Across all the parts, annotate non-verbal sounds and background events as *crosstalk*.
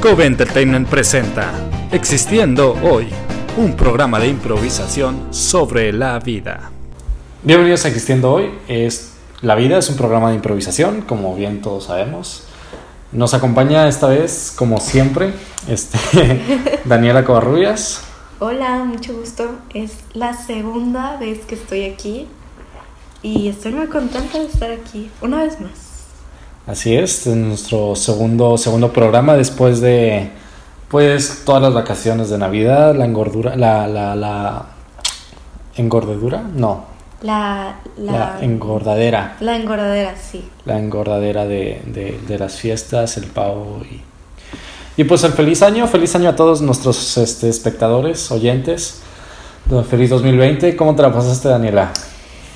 Cove Entertainment presenta Existiendo Hoy, un programa de improvisación sobre la vida. Bienvenidos a Existiendo Hoy. Es, la vida es un programa de improvisación, como bien todos sabemos. Nos acompaña esta vez, como siempre, este, *laughs* Daniela Covarrubias. Hola, mucho gusto. Es la segunda vez que estoy aquí y estoy muy contenta de estar aquí una vez más. Así es, en nuestro segundo, segundo programa después de pues todas las vacaciones de Navidad, la engordura, la, la, la engordedura, no, La, la, la engordadera, la engordadera, sí. la engordadera de, de, de las fiestas, el pavo y, y pues el feliz año, feliz año a todos nuestros este, espectadores, oyentes, feliz 2020, ¿cómo te la pasaste Daniela?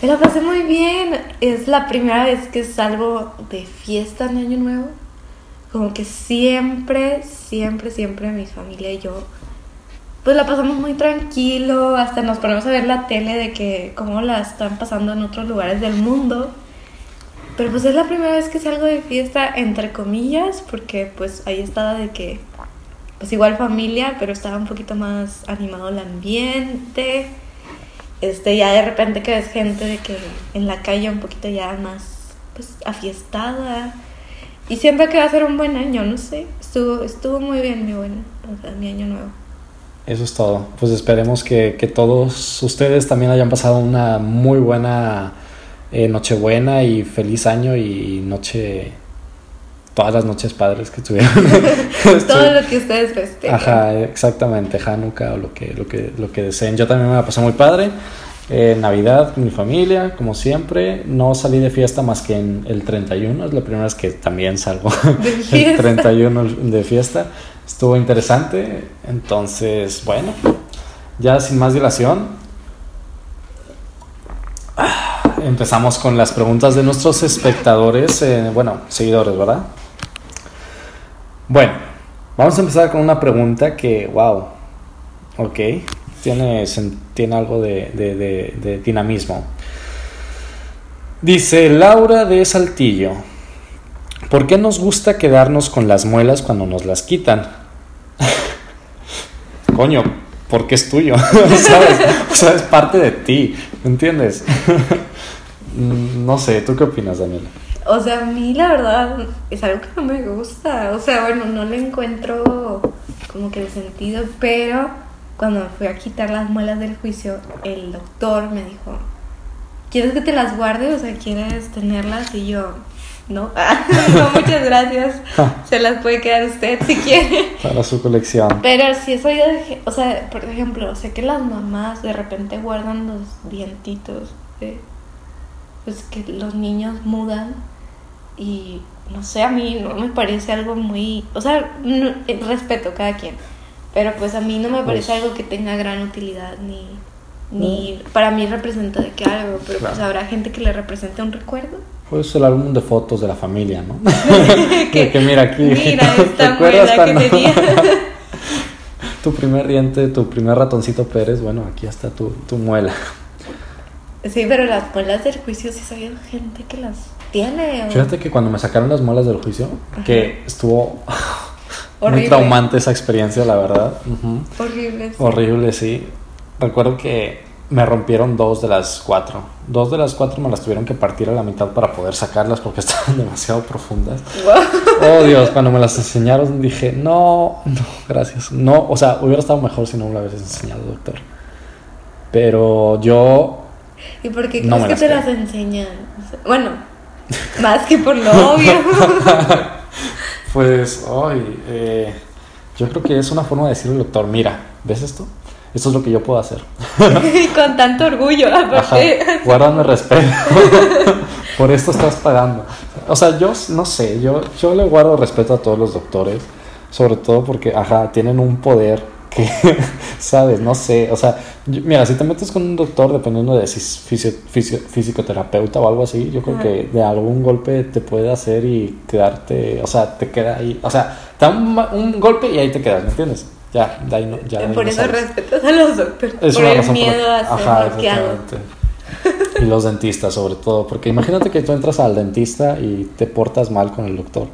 Me la pasé muy bien. Es la primera vez que salgo de fiesta en Año Nuevo. Como que siempre, siempre, siempre mi familia y yo, pues la pasamos muy tranquilo. Hasta nos ponemos a ver la tele de que cómo la están pasando en otros lugares del mundo. Pero pues es la primera vez que salgo de fiesta, entre comillas, porque pues ahí estaba de que, pues igual familia, pero estaba un poquito más animado el ambiente. Este, ya de repente que ves gente de que en la calle un poquito ya más, pues, afiestada. Y siempre que va a ser un buen año, no sé. Estuvo, estuvo muy bien mi buen, o sea, mi año nuevo. Eso es todo. Pues esperemos que, que todos ustedes también hayan pasado una muy buena eh, Nochebuena y feliz año y noche. Todas las noches padres que tuvieron. *laughs* Todo lo que ustedes festejan. Ajá, exactamente, Hanukkah o lo que, lo que, lo que deseen. Yo también me la pasé muy padre. Eh, Navidad con mi familia, como siempre. No salí de fiesta más que en el 31, es la primera vez que también salgo *laughs* el fiesta. 31 de fiesta. Estuvo interesante. Entonces, bueno, ya sin más dilación, ah, empezamos con las preguntas de nuestros espectadores, eh, bueno, seguidores, ¿verdad? Bueno, vamos a empezar con una pregunta que, wow, ok, tiene, tiene algo de, dinamismo. Dice Laura de Saltillo, ¿por qué nos gusta quedarnos con las muelas cuando nos las quitan? *laughs* Coño, porque es tuyo, *laughs* ¿sabes? O sea, es parte de ti, ¿me entiendes? *laughs* Mm, no sé, ¿tú qué opinas, Daniela? O sea, a mí la verdad es algo que no me gusta. O sea, bueno, no le encuentro como que el sentido, pero cuando me fui a quitar las muelas del juicio, el doctor me dijo, ¿quieres que te las guarde? O sea, ¿quieres tenerlas? Y yo, no, *laughs* *laughs* no, muchas gracias. Se las puede quedar usted si quiere. Para su colección. Pero si es oído de, ge- o sea, por ejemplo, sé que las mamás de repente guardan los dientitos, pues que los niños mudan y no sé, a mí no me parece algo muy, o sea, no- eh, respeto cada quien, pero pues a mí no me parece Pues- algo que tenga gran utilidad ni, ni para mí representa de que algo, pero pues habrá gente que le represente un recuerdo. Pues el álbum de fotos de la familia, ¿no? *laughs* *laughs* De que mira aquí. Mira *laughs* ¿te esta muela que tenía. tu primer diente, tu primer ratoncito Pérez, bueno, aquí está tu, tu muela. Sí, pero las muelas del juicio sí sabía gente que las tiene. Fíjate que cuando me sacaron las muelas del juicio, que estuvo *laughs* muy traumante esa experiencia, la verdad. Ujú. Horrible. sí. Horrible, sí. Recuerdo que me rompieron dos de las cuatro. Dos de las cuatro me las tuvieron que partir a la mitad para poder sacarlas porque *laughs* estaban demasiado profundas. Wow. Oh Dios, cuando me las enseñaron dije, no, no, gracias. No, o sea, hubiera estado mejor si no me lo hubieras enseñado, doctor. Pero yo, ¿Y por qué No crees me que las te creo. las enseñan? O sea, bueno, *laughs* más que por lo obvio. *laughs* pues, ay, eh, yo creo que es una forma de decirle al doctor, mira, ¿ves esto? Esto es lo que yo puedo hacer. y *laughs* con tanto orgullo, Ajá, aparte. guárdame respeto. Por esto estás pagando. O sea, yo no sé, yo, yo le guardo respeto a todos los doctores, sobre todo porque, ajá, tienen un poder que, *laughs* sabes, no sé, o sea, yo- mira, si te metes con un doctor, dependiendo de si es fisio- fisio- fisioterapeuta o algo así, yo creo que de algún golpe te puede hacer y quedarte, o sea, te queda ahí, o sea, te da un, un golpe y ahí te quedas, ¿me entiendes? Ya, de ahí no, ya de ahí por no eso respetas a los doctores. Es por el razón por miedo a ser Ajá, exactamente. Y los dentistas, sobre todo. Porque imagínate que tú entras al dentista y te portas mal con el doctor.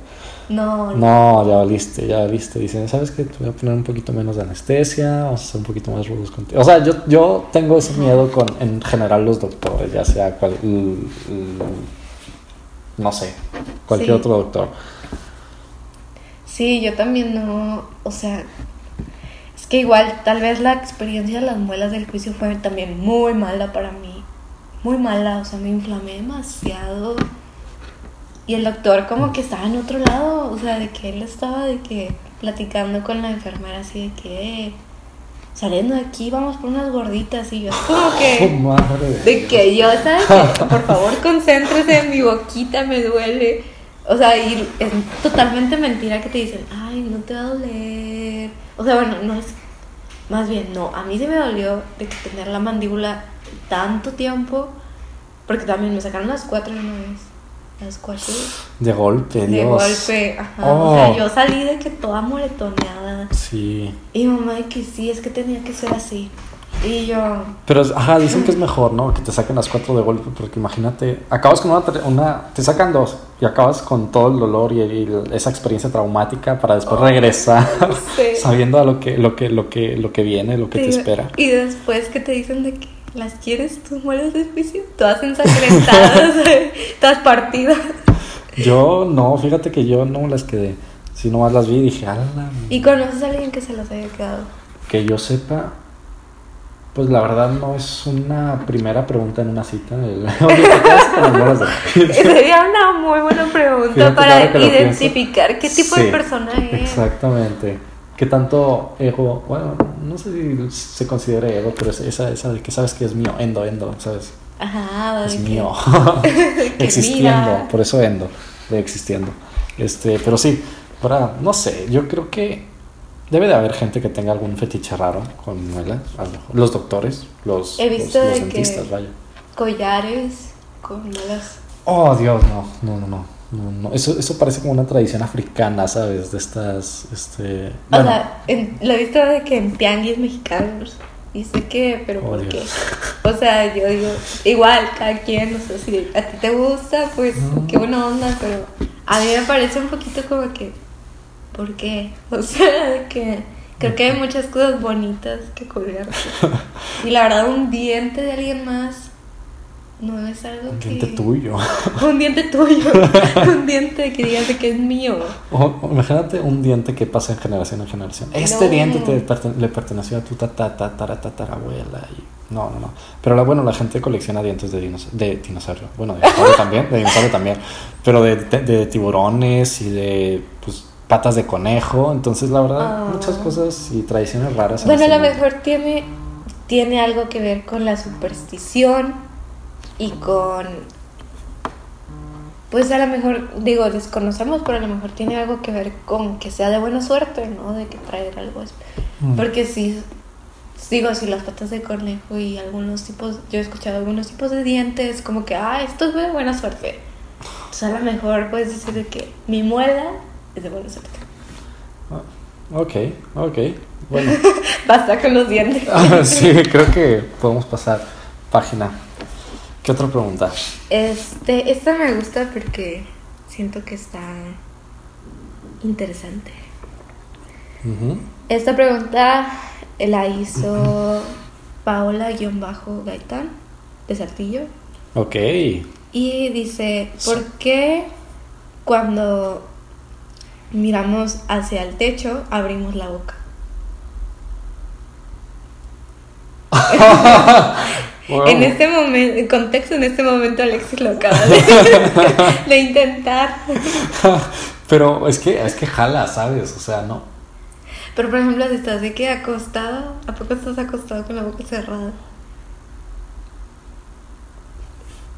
No, No, ya valiste, ya valiste. Dicen, ¿sabes qué? Te voy a poner un poquito menos de anestesia, vamos a ser un poquito más rudos contigo. O sea, yo, yo tengo ese miedo con, en general, los doctores, ya sea cual, l- l- no sé, cualquier Sí. otro doctor. Sí, yo también no, o sea, es que igual tal vez la experiencia de las muelas del juicio fue también muy mala para mí, muy mala, o sea, me inflamé demasiado y el doctor como que estaba en otro lado, o sea, de que él estaba de que platicando con la enfermera así de que "Eh, saliendo de aquí vamos por unas gorditas y yo como Oh, que *laughs* madre de que yo, ¿sabes? qué? Por favor, concéntrese en mi boquita, me duele. O sea, y es totalmente mentira que te dicen, ay, no te va a doler. O sea, bueno, no es. Más bien, no. A mí sí me dolió de que tener la mandíbula tanto tiempo. Porque también me sacaron las cuatro de una vez. Las cuatro De golpe, de Dios. golpe. Ajá. Oh. O sea, yo salí de que toda moretoneada. Sí. Y mamá de que sí, es que tenía que ser así. Y yo, Pero, ajá, dicen que es mejor, ¿no? Que te saquen las cuatro de golpe, porque imagínate, acabas con una, una te sacan dos y acabas con todo el dolor y, y esa experiencia traumática para después regresar *laughs* sé. sabiendo a lo que, lo que, lo que, lo que viene, lo que te espera. Y después que te dicen de que las quieres, tus muelas de juicio, todas ensangrentadas, *laughs* todas partidas. Yo no, fíjate que yo no las quedé, si nomás las vi y dije, ala, ¿Y conoces a alguien que se las haya quedado? que yo sepa, pues la verdad no es una primera pregunta en una cita. *laughs* Sería una muy buena pregunta Fíjate para que identificar qué tipo Sí, de persona es. Exactamente. ¿Qué tanto ego? Bueno, no sé si se considere ego, pero es esa, esa de que sabes que es mío, endo, endo, ¿sabes? Ajá, Es *laughs* que- mío. que existiendo, mira. por eso endo, de existiendo. Este, pero sí, para, no sé, yo creo que debe de haber gente que tenga algún fetiche raro con muelas, a lo mejor. los doctores, los, He los, visto los de dentistas, que- vaya. Collares con muelas. Oh, Dios, no, no, no, no. No, no. Eso, eso parece como una tradición africana, ¿sabes? De estas, este... O bueno, sea, en- lo he visto de que en tianguis mexicanos. Y sé que, pero Oh, ¿por qué? O sea, yo digo, igual, cada quien, o sea, si a ti te gusta, pues qué buena onda, pero a mí me parece un poquito como que, ¿por qué? *laughs* O sea, de que creo que hay *laughs* muchas cosas bonitas que colgarte. Y la verdad, un diente de alguien más no es algo un que... diente tuyo. *laughs* Un diente tuyo. *laughs* un diente que digas de que es mío. O- imagínate un diente que pasa en generación en generación. Este No. diente te le perteneció a tu tata, tatara, tatarabuela. Y... No, no, no. Pero la, bueno, la gente colecciona dientes de, dinos- de dinosaurio. Bueno, de dinosaurio *laughs* también, de dinosaurio también. Pero de, de- de tiburones y de pues, patas de conejo. Entonces, la verdad, Ah. muchas cosas y tradiciones raras. en Bueno, a este lo mundo. mejor tiene, tiene algo que ver con la superstición y con... Pues a lo mejor, digo, desconocemos, pero a lo mejor tiene algo que ver con que sea de buena suerte, ¿no? De que traer algo. Mm. Porque si, digo, si las patas de conejo y algunos tipos, yo he escuchado algunos tipos de dientes, como que, ah, esto es de buena suerte. Entonces a lo mejor puedes decir de que mi muela es de buena suerte. Ok, ok. Bueno. *laughs* Basta con los dientes. *laughs* Ah, sí, creo que podemos pasar página. ¿Qué otra pregunta? Este, esta me gusta porque siento que está interesante. Esta pregunta la hizo Paola-Gaitán de Saltillo Ok. y dice, ¿por qué cuando miramos hacia el techo abrimos la boca? *laughs* *laughs* Wow. En este momento, en contexto, en este momento Alexis lo acaba de, *laughs* de intentar. Pero es que, es que jala, ¿sabes? O sea, no. Pero por ejemplo, si estás de que acostado, ¿a poco estás acostado con la boca cerrada?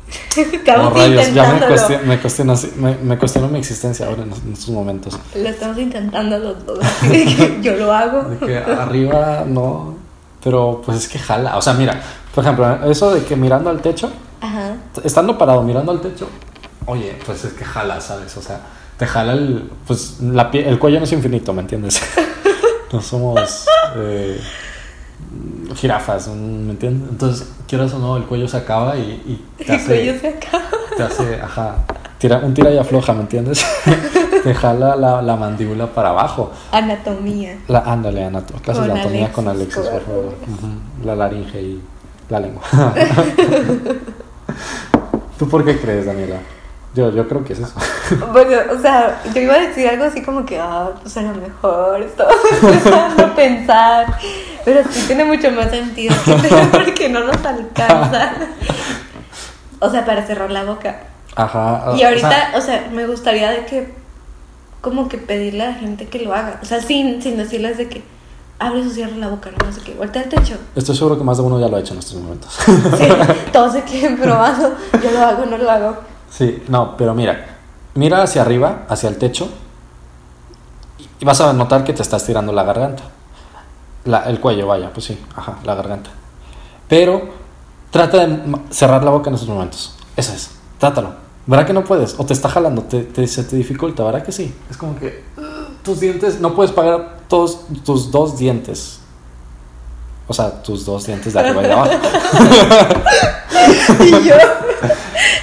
*laughs* Estamos Oh, rayos, ya me cuestiono, me, cuestiono, me, me cuestiono mi existencia ahora en, en estos momentos. Lo estamos intentando los *laughs* dos. Yo lo hago. De que arriba no. Pero pues es que jala. O sea, mira, por ejemplo, eso de que mirando al techo, Ajá. estando parado mirando al techo, oye, pues es que jala, ¿sabes? O sea, te jala el. Pues la pie- el cuello no es infinito, ¿me entiendes? *laughs* no somos. eh, jirafas, ¿me entiendes? Entonces, quieras o no, el cuello se acaba y, y te El cuello hace. se acaba. Te hace, ajá. Tira, un tira y afloja, ¿me entiendes? *laughs* te jala la, la mandíbula para abajo. Anatomía. La, ándale, anato- clases de anatomía con Alexis, por favor. La laringe y la lengua. *laughs* ¿Tú por qué crees, Daniela? Yo, yo creo que es eso. *laughs* Bueno, o sea, yo iba a decir algo así como que, ah, pues a lo mejor estaba *laughs* empezando a pensar, pero sí tiene mucho más sentido porque no nos alcanza. O sea, para cerrar la boca. Ajá. Y o ahorita, sea, o sea, me gustaría de que, como que pedirle a la gente que lo haga. O sea, sin, sin decirles de que abre o cierra la boca, no sé qué, voltea el techo. estoy seguro que más de uno ya lo ha hecho en estos momentos. Sí, *laughs* todos se queden probando. Yo lo hago, no lo hago. Sí, no, pero mira, mira hacia arriba, hacia el techo, y vas a notar que te está estirando la garganta. La- el cuello, vaya, pues sí, ajá, la garganta. Pero trata de cerrar la boca en esos momentos. Eso es, trátalo. ¿Verdad que no puedes? O te está jalando, te, te- se te dificulta, ¿verdad que sí? Es como que uh, tus dientes, no puedes pagar todos tus dos dientes. O sea, tus dos dientes de arriba y de abajo. *laughs* Y yo,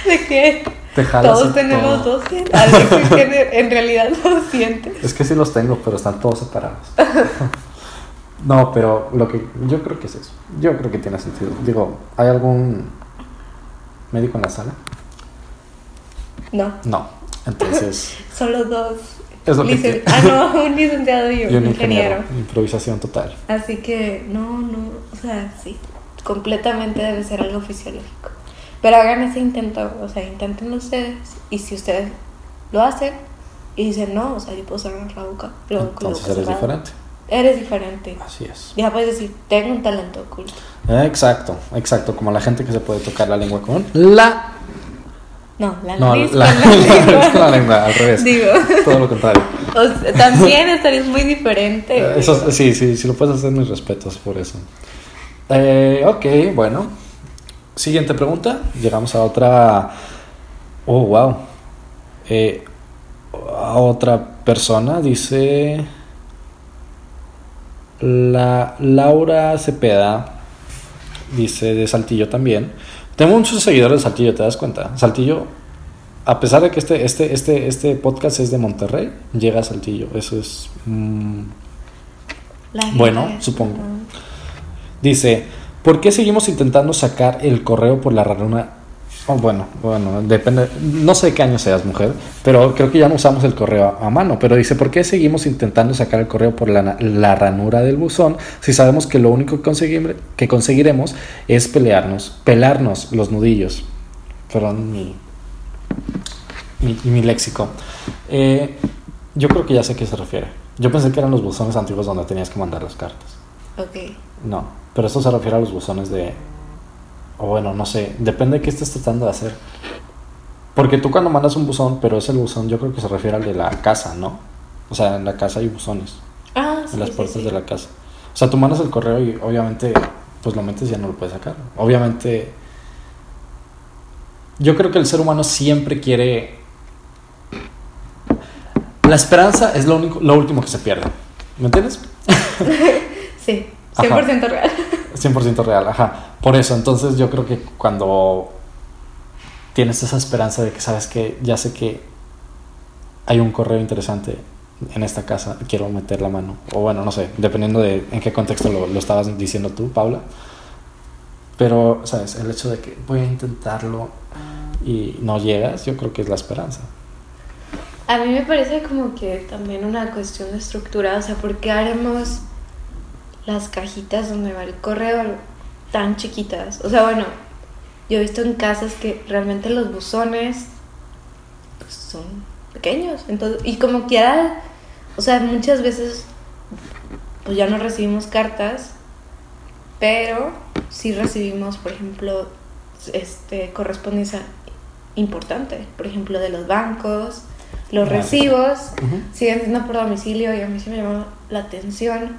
de Te jalas todos tenemos todo. dos dientes. Tiene en realidad *laughs* dos dientes. Es que sí los tengo, pero están todos separados. *laughs* no, pero lo que yo creo que es eso. Yo creo que tiene sentido. Digo, ¿hay algún médico en la sala? No, No. Entonces, solo dos. Es lo que Licen- tiene. Ah, no, *laughs* un licenciado y un, y un ingeniero. ingeniero. Improvisación total. Así que, no, no, o sea, sí, completamente debe ser algo fisiológico. Pero hagan ese intento, o sea, inténtenlo ustedes. Y si ustedes lo hacen y dicen, no, o sea, yo puedo cerrar la boca, la Entonces boca eres cerrada", diferente. Eres diferente. Así es. Ya puedes decir, tengo un talento oculto. Exacto, exacto. Como la gente que se puede tocar la lengua con la. No, la No, nariz la, con la *laughs* lengua. con la lengua, al revés. Digo, Todo lo contrario. o sea, también estarías muy diferente. Eh, Eso, sí, sí, sí lo puedes hacer, mis respetos por eso. Eh, ok, bueno. Siguiente pregunta. Llegamos a otra. Oh, wow. Eh, a otra persona dice. La Laura Cepeda dice de Saltillo también. Tengo muchos seguidores de Saltillo, ¿te das cuenta? Saltillo, a pesar de que este, este, este, este podcast es de Monterrey, llega a Saltillo. Eso es. mm, Bueno, supongo. Dice, ¿por qué seguimos intentando sacar el correo por la ranura? Oh, bueno, bueno, depende, no sé qué año seas mujer, pero creo que ya no usamos el correo a, a mano, pero dice, ¿por qué seguimos intentando sacar el correo por la, ranura del buzón si sabemos que lo único que, conseguir- que conseguiremos es pelearnos, pelarnos los nudillos? Perdón mi, mi, mi léxico. Eh, yo creo que ya sé a qué se refiere. Yo pensé que eran los buzones antiguos donde tenías que mandar las cartas. Ok. No, pero eso se refiere a los buzones de... O bueno, no sé, depende de qué estés tratando de hacer. Porque tú cuando mandas un buzón, pero es el buzón, yo creo que se refiere al de la casa, ¿no? O sea, en la casa hay buzones, Ah, sí, en las puertas sí. de la casa. O sea, tú mandas el correo y obviamente, pues lo metes y ya no lo puedes sacar. Obviamente, yo creo que el ser humano siempre quiere... La esperanza es lo, único, lo último que se pierde. ¿Me entiendes? *laughs* Sí, Ajá. 100% real. 100% real, ajá. Por eso, entonces yo creo que cuando tienes esa esperanza de que sabes que ya sé que hay un correo interesante en esta casa, quiero meter la mano. O bueno, no sé, dependiendo de en qué contexto lo, lo estabas diciendo tú, Paula. Pero, ¿sabes? El hecho de que voy a intentarlo y no llegas, yo creo que es la esperanza. A mí me parece como que también una cuestión de estructura, o sea, ¿por qué haremos las cajitas donde va el correo tan chiquitas? O sea, bueno, yo he visto en casas que realmente los buzones pues, son pequeños, entonces, y como quiera, o sea, muchas veces pues ya no recibimos cartas, pero sí recibimos, por ejemplo, este correspondencia importante, por ejemplo, de los bancos, los recibos. Siguen siendo por domicilio y a mí sí me llama la atención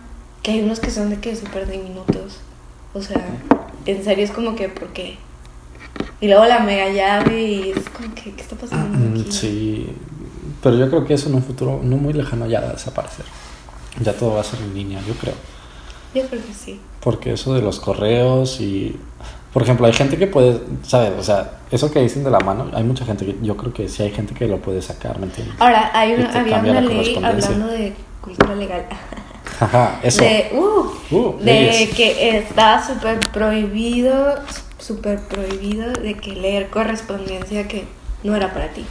que hay unos que son de que súper diminutos. O sea, en serio es como que, ¿por qué? Y luego la mega llave y es como que, ¿qué está pasando Mm, aquí? Sí, pero yo creo que eso en un futuro no muy lejano ya va a desaparecer. Ya todo va a ser en línea, yo creo. Yo creo que sí. Porque eso de los correos y... Por ejemplo, hay gente que puede, ¿sabes? O sea, eso que dicen de la mano, hay mucha gente que, yo creo que sí hay gente que lo puede sacar, ¿me entiendes? Ahora, hay una, había una ley hablando de cultura legal. *laughs* Ajá, eso. De, uh, Uh, de que está súper prohibido, súper prohibido de que leer correspondencia que no era para ti.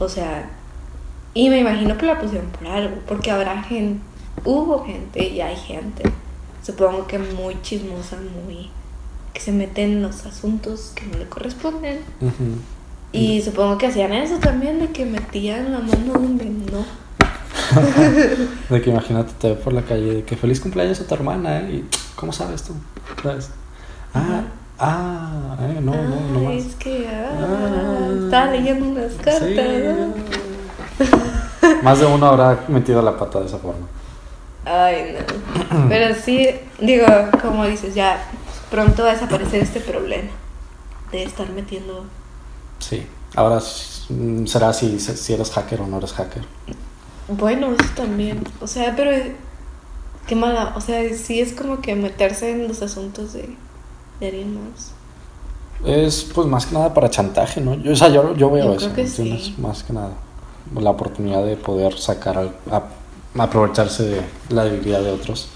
O sea, y me imagino que la pusieron por algo, porque habrá gente, hubo gente y hay gente, supongo que muy chismosa, muy que se mete en los asuntos que no le corresponden. Y supongo que hacían eso también, de que metían la mano donde no. *laughs* De que imagínate, te ve por la calle, de que feliz cumpleaños a tu hermana, ¿eh? Y, ¿Cómo sabes tú? ¿Sabes? Ah, ah, eh, no, no, no Ay, más. es que ah, Ah. estaba leyendo unas cartas. Sí. *laughs* Más de uno habrá metido la pata de esa forma. Ay, no. Pero sí, digo, como dices, ya pronto va a desaparecer este problema de estar metiendo. Sí. Ahora mm, será si, si eres hacker o no eres hacker. Bueno, eso también. O sea, pero qué mala. O sea, sí es como que meterse en los asuntos de, de alguien más. Es pues más que nada para chantaje, ¿no? Yo, o sea, yo, yo veo Yo eso. creo que sí. Más que nada. La oportunidad de poder sacar, al- a- aprovecharse de la debilidad de otros.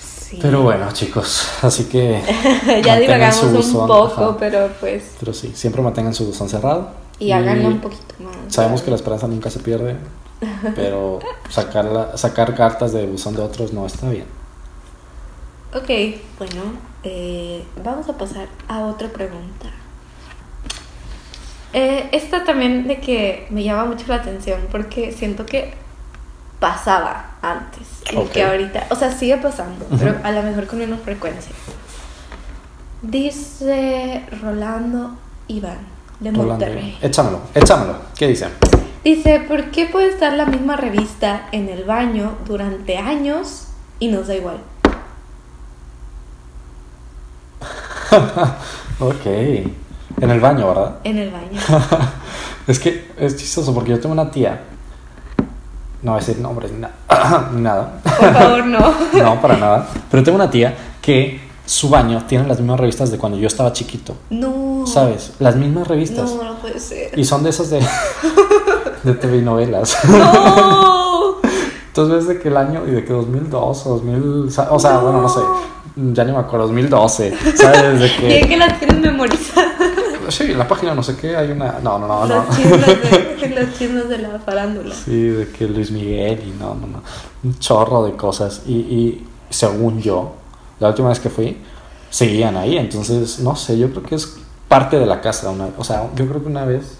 Sí. Pero bueno, chicos, así que. *laughs* ya divagamos un buzón, poco, ajá. pero pues. Pero sí, siempre mantengan su buzón cerrado. Y háganlo un poquito más. Sabemos que la esperanza nunca se pierde, pero sacar, sacar cartas de buzón de otros no está bien. Ok, bueno, eh, vamos a pasar a otra pregunta. Eh, esta también de que me llama mucho la atención porque siento que pasaba antes y que ahorita, o sea, sigue pasando, pero a lo mejor con menos frecuencia. Dice Rolando Iván de Rolando, Monterrey. Échamelo, échamelo. ¿Qué dicen? Dice, ¿por qué puede estar la misma revista en el baño durante años y nos da igual? *laughs* Ok. En el baño, ¿verdad? En el baño. *laughs* Es que es chistoso porque yo tengo una tía. No voy a decir nombres ni, na- *coughs* ni nada. Por favor, no. *laughs* No, para nada. Pero tengo una tía que su baño tiene las mismas revistas de cuando yo estaba chiquito. No. ¿Sabes? Las mismas revistas. No, no puede ser. Y son de esas de, de TV novelas. *laughs* *laughs* ¡No! Entonces ves de que el año, y de que 2002 o 2000, sa- o sea, bueno, no sé, ya ni me acuerdo, 2012, ¿sabes? De *laughs* Y que, que la tienes memorizada. sí, en la página no sé qué, hay una, no, no, no, no. Los chismes de, los chismes de la farándula. Sí, de que Luis Miguel y no, no, no, un chorro de cosas. Y, y según yo, la última vez que fui, seguían ahí, entonces, no sé, yo creo que es parte de la casa, una, o sea, yo creo que una vez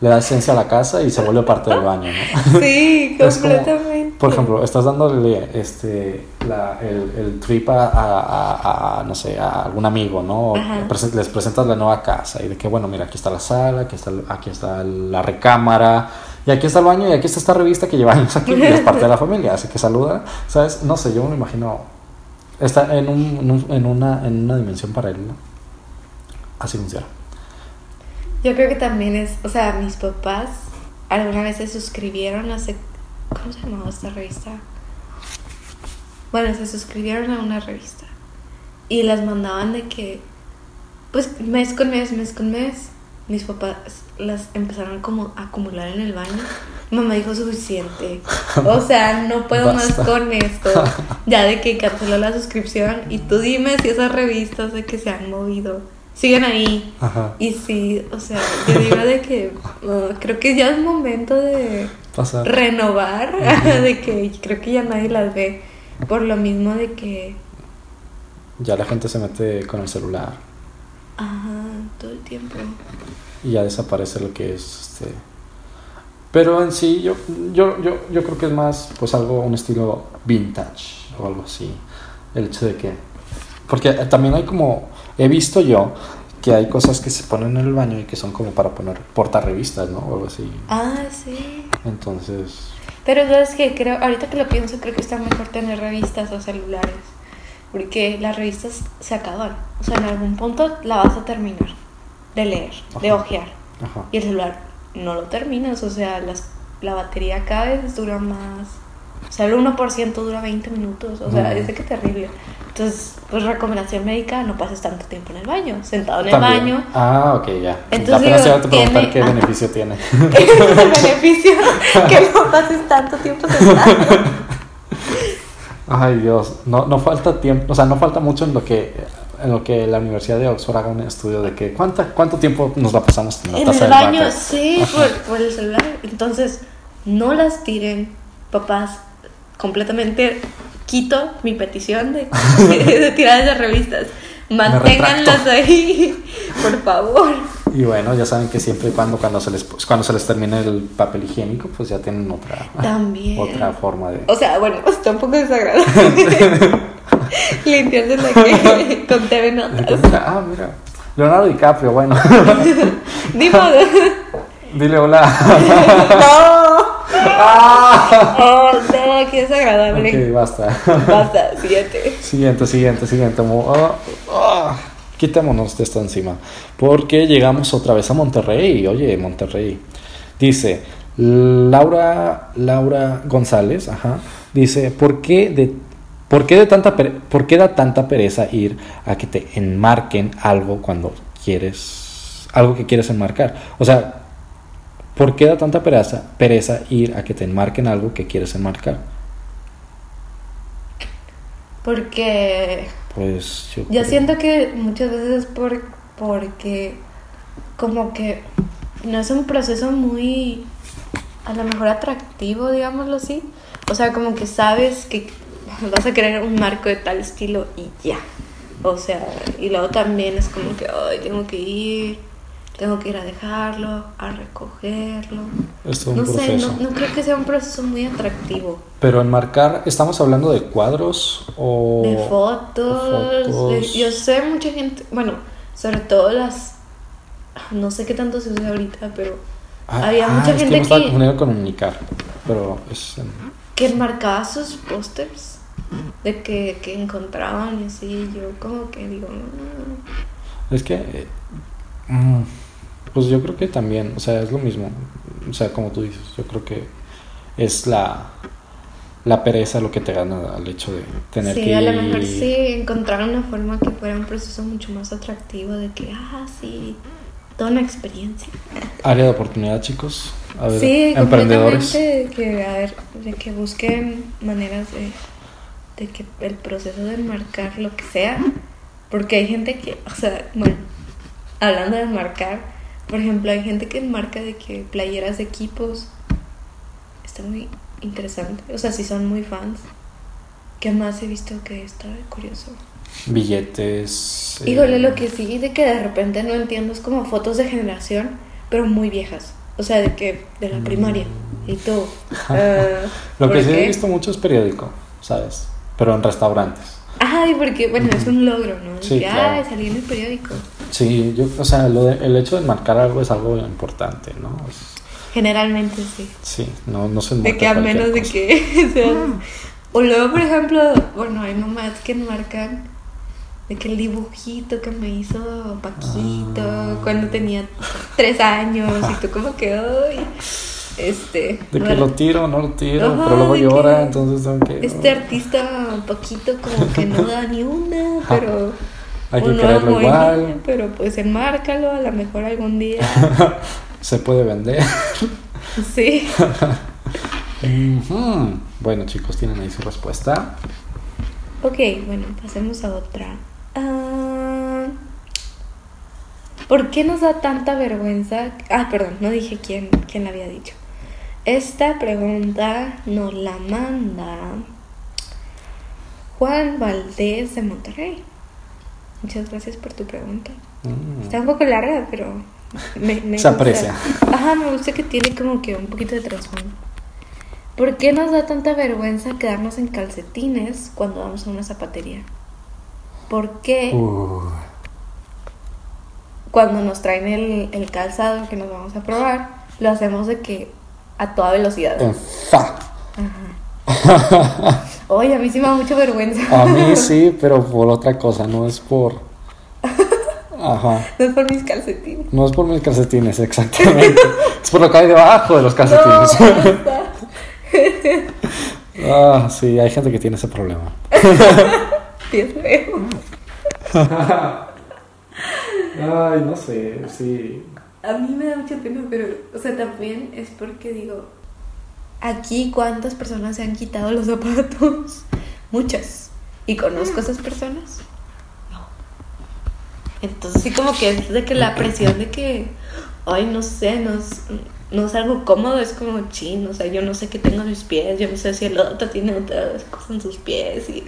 le da esencia a la casa y se vuelve parte del baño, ¿no? *laughs* Sí, *laughs* Es como, completamente. por ejemplo, estás dándole este, la, el, el trip a, a- a- no sé, a algún amigo, ¿no? Ajá. Les presentas la nueva casa y de que, bueno, mira, aquí está la sala, aquí está, aquí está la recámara, y aquí está el baño, y aquí está esta revista que lleva años aquí, y es parte de la familia, así que saluda, ¿sabes? No sé, yo me lo imagino, está en, un, en un- en una, en una dimensión paralela. Así funciona. Yo creo que también es, o sea, mis papás alguna vez se suscribieron a, se- ¿cómo se llamaba esta revista? Bueno, se suscribieron a una revista y las mandaban de que, pues mes con mes, mes con mes, mis papás las empezaron como a acumular en el baño. Mamá dijo suficiente. O sea, no puedo más con esto. *laughs* Ya de que canceló la suscripción y tú dime si esas revistas de que se han movido siguen ahí. Ajá. Y sí, o sea, yo digo de que *laughs* uh, creo que ya es momento de renovar, *laughs* de que creo que ya nadie las ve por lo mismo de que, Ya la gente se mete con el celular. ajá, todo el tiempo. y ya desaparece lo que es este pero en sí yo yo yo yo creo que es más pues algo un estilo vintage o algo así el hecho de que porque también hay como he visto yo que hay cosas que se ponen en el baño y que son como para poner portarrevistas no o algo así Ah, sí. entonces Pero sabes que creo, ahorita que lo pienso, creo que está mejor tener revistas o celulares. Porque las revistas se acaban. O sea, en algún punto la vas a terminar de leer, de Ajá. ojear. ajá Y el celular no lo terminas, o sea, las, la batería cada vez dura más. O sea, el 1% dura 20 minutos, o sea, es de que terrible. Entonces, pues recomendación médica, no pases tanto tiempo en el baño, sentado en el baño. Ah, ok, ya. Entonces, Apenas te digo, iba a preguntar tiene- qué ah. beneficio tiene. Ese es el beneficio, que no pases tanto tiempo sentado. Ay, Dios, no, no falta tiempo, o sea, no falta mucho en lo que en lo que la Universidad de Oxford haga un estudio de que cuánta, cuánto tiempo nos la pasamos en la En taza el baño, sí, por, por el celular. Entonces, no las tiren, papás. Completamente quito mi petición de, *laughs* de tirar esas revistas. Manténganlas ahí, *laughs* por favor. Y bueno, ya saben que siempre y cuando cuando se les cuando se les termine el papel higiénico, pues ya tienen otra También. otra forma de O sea, bueno, está un poco desagradable. Limpiarse la que con TV notas. Ah, mira. Leonardo DiCaprio, bueno. *laughs* Ni modo. Dile hola. ¡No! *laughs* Oh, no, qué desagradable. ok, basta. Basta, *laughs* siguiente. Siguiente, siguiente, siguiente. Ah, ah, Quitémonos de esto encima. Porque llegamos otra vez a Monterrey. Oye, Monterrey. Dice Laura, Laura González, ajá. Dice, ¿por qué de, por qué de tanta por qué da tanta pereza ir a que te enmarquen algo cuando quieres algo que quieres enmarcar? O sea, ¿por qué da tanta pereza, pereza ir a que te enmarquen algo que quieres enmarcar? Porque Pues yo yo creo- siento que muchas veces es por, porque como que no es un proceso muy a lo mejor atractivo, digámoslo así. O sea, como que sabes que *laughs* vas a querer un marco de tal estilo y ya. O sea, y luego también es como que, ay, tengo que ir, tengo que ir a dejarlo, a recogerlo. Es un No sé, no, no creo que sea un proceso muy atractivo. Pero enmarcar, ¿estamos hablando de cuadros o De fotos, de- yo sé mucha gente, bueno, sobre todo las, no sé qué tanto se usa ahorita, pero Ah, había ah, mucha es gente que me estaba que- comunicar, pero es que enmarcaba sus pósters de que, que encontraban y así, yo como que digo, "Mm". es que eh, mm, pues yo creo que también, o sea, es lo mismo, o sea, como tú dices, yo creo que es la la pereza lo que te gana al hecho de tener sí, que a lo mejor sí, encontrar una forma que fuera un proceso mucho más atractivo de que, ah, sí, toda una experiencia. área de oportunidad, chicos. A ver, Sí, emprendedores. que, a ver, de que busquen maneras de, de que el proceso de enmarcar lo que sea, porque hay gente que, o sea, bueno, hablando de enmarcar, por ejemplo, hay gente que enmarca de que playeras de equipos, está muy interesante, o sea, si son muy fans, ¿qué más he visto que está curioso? Billetes. eh, Híjole, lo que sí, de que de repente no entiendo es como fotos de generación, pero muy viejas. O sea, de que de la primaria. Y tú. *laughs* eh, Lo que ¿por sí he visto mucho es periódico, ¿sabes? Pero en restaurantes. Ay, porque, bueno, es un logro, ¿no? Sí, que, claro. ay, salí en el periódico. Sí, yo, o sea, lo de- el hecho de marcar algo es algo importante, ¿no? Es- Generalmente sí. sí, no, no se De que a menos de que *laughs* seas- O luego, por ejemplo, bueno, hay mamás que enmarcan de que el dibujito que me hizo Paquito Ah. cuando tenía tres años y tú como que, ay, este... De que bueno, lo tiro, no lo tiro, Ajá, pero luego llora, entonces tengo que... Este artista Paquito como que no da ni una, pero... Hay que muy igual, bien, Pero pues enmárcalo, a lo mejor algún día. *laughs* se puede vender. *laughs* Sí. Bueno, chicos, tienen ahí su respuesta. Ok, bueno, pasemos a otra. Ah, ¿Por qué nos da tanta vergüenza? Ah, perdón, no dije quién, quién la había dicho. Esta pregunta nos la manda Juan Valdés de Monterrey. Muchas gracias por tu pregunta. Mm. Está un poco larga, pero me, me Se gusta. aprecia. Ajá, me gusta que tiene como que un poquito de trasfondo. ¿Por qué nos da tanta vergüenza quedarnos en calcetines cuando vamos a una zapatería? ¿Por qué Uh, cuando nos traen el, el calzado que nos vamos a probar, lo hacemos de que a toda velocidad? en fa. *laughs* Oye, a mí sí me da mucha vergüenza. A mí *laughs* sí, pero por otra cosa, no es por... Ajá. No es por mis calcetines. No es por mis calcetines, exactamente. *laughs* es por lo que hay debajo de los calcetines. ah, sí, hay gente que tiene ese problema. pies feos. Ay, no sé, sí. A mí me da mucha pena, pero, o sea, también es porque digo, aquí cuántas personas se han quitado los zapatos. Muchas. Y conozco a esas personas. No. Entonces sí como que es de que la presión de que, ay, no sé, no es, no es algo cómodo, es como chin, o sea, yo no sé qué tengo en mis pies, yo no sé si el otro tiene otras cosas en sus pies y...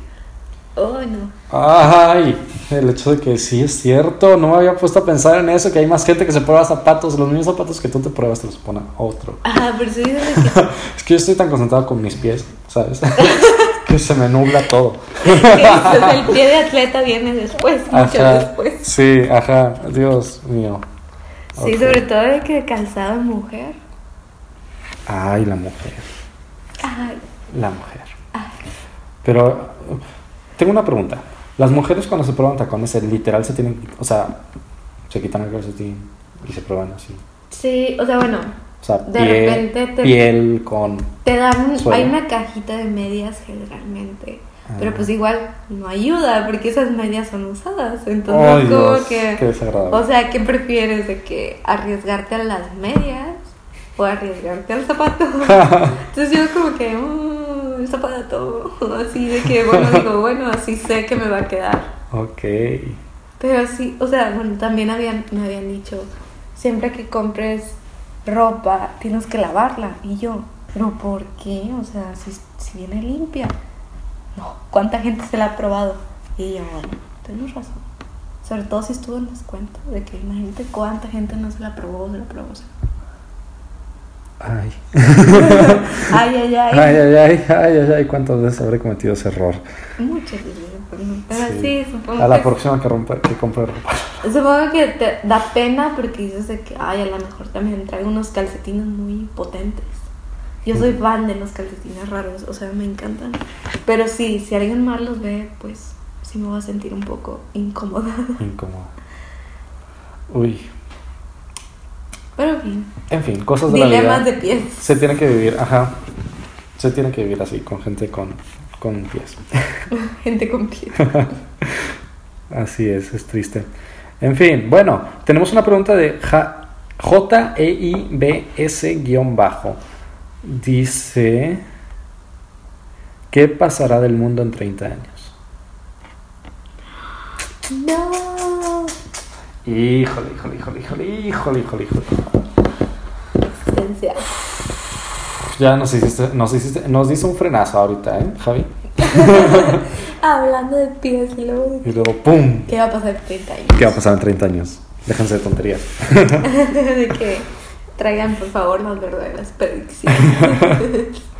Ay, no. Ay, el hecho de que sí es cierto, no me había puesto a pensar en eso, que hay más gente que se prueba zapatos, los mismos zapatos que tú te pruebas te los pone otro. Ajá, pero sí, que, *laughs* Es que yo estoy tan concentrado con mis pies, ¿sabes? *laughs* que se me nubla todo. *laughs* el pie de atleta viene después, mucho después. Sí, ajá, Dios mío. Sí, sobre todo de que calzado en mujer. Ay, la mujer, Ay, la mujer. ay. Pero tengo una pregunta. Las mujeres cuando se prueban tacones, eh, literal se tienen, o sea, se quitan el calcetín y se prueban así. Sí, o sea, bueno, O sea, De piel, repente te- piel con... te dan, Suelo. hay una cajita de medias generalmente, Ah. pero pues igual no ayuda porque esas medias son usadas, entonces Ay, como Dios, que, qué desagradable. o sea, ¿qué prefieres de que arriesgarte a las medias o arriesgarte al zapato? *laughs* Entonces yo como que, "Mm, el zapato, *laughs* así de que, bueno, digo, *laughs* bueno, así sé que me va a quedar. ok. Pero sí, o sea, bueno, también habían, me habían dicho, siempre que compres ropa tienes que lavarla. Y yo, ¿pero por qué? O sea, si, si viene limpia. No, ¿cuánta gente se la ha probado? Y yo, bueno, tienes razón. Sobre todo si estuvo en descuento, de que imagínate cuánta gente no se la probó, se la probó. se la Ay. *laughs* Ay, ay, ay. Ay, ay, ay, ay, ay, ay, cuántas veces habré cometido ese error. Muchas veces, pero Sí. sí, supongo A la que próxima que, rompa, que compre ropa. Supongo que te da pena porque dices de que, ay, a lo mejor también traigo unos calcetines muy potentes. Yo soy fan de los calcetines raros, o sea, me encantan. Pero sí, si alguien más los ve, pues sí me voy a sentir un poco incómoda. Incómodo. Uy. Pero En fin, cosas de la vida. de pies. Se tiene que vivir, ajá. Se tiene que vivir así, con gente con, con pies. *laughs* Gente con pies. *laughs* Así es, es triste. En fin, bueno, tenemos una pregunta de J-E-I-B-S-bajo. Dice, ¿qué pasará del mundo en 30 años? No. Híjole, híjole, híjole, híjole, híjole, híjole, híjole. Existencial. Ya nos hiciste, nos hiciste, nos dice un frenazo ahorita, ¿eh, Javi? *laughs* Hablando de pies y luego Y luego, ¡pum! ¿Qué va a pasar en 30 años? ¿Qué va a pasar en 30 años? Déjense de tonterías. *laughs* de que traigan, por favor, las verdaderas predicciones. *laughs*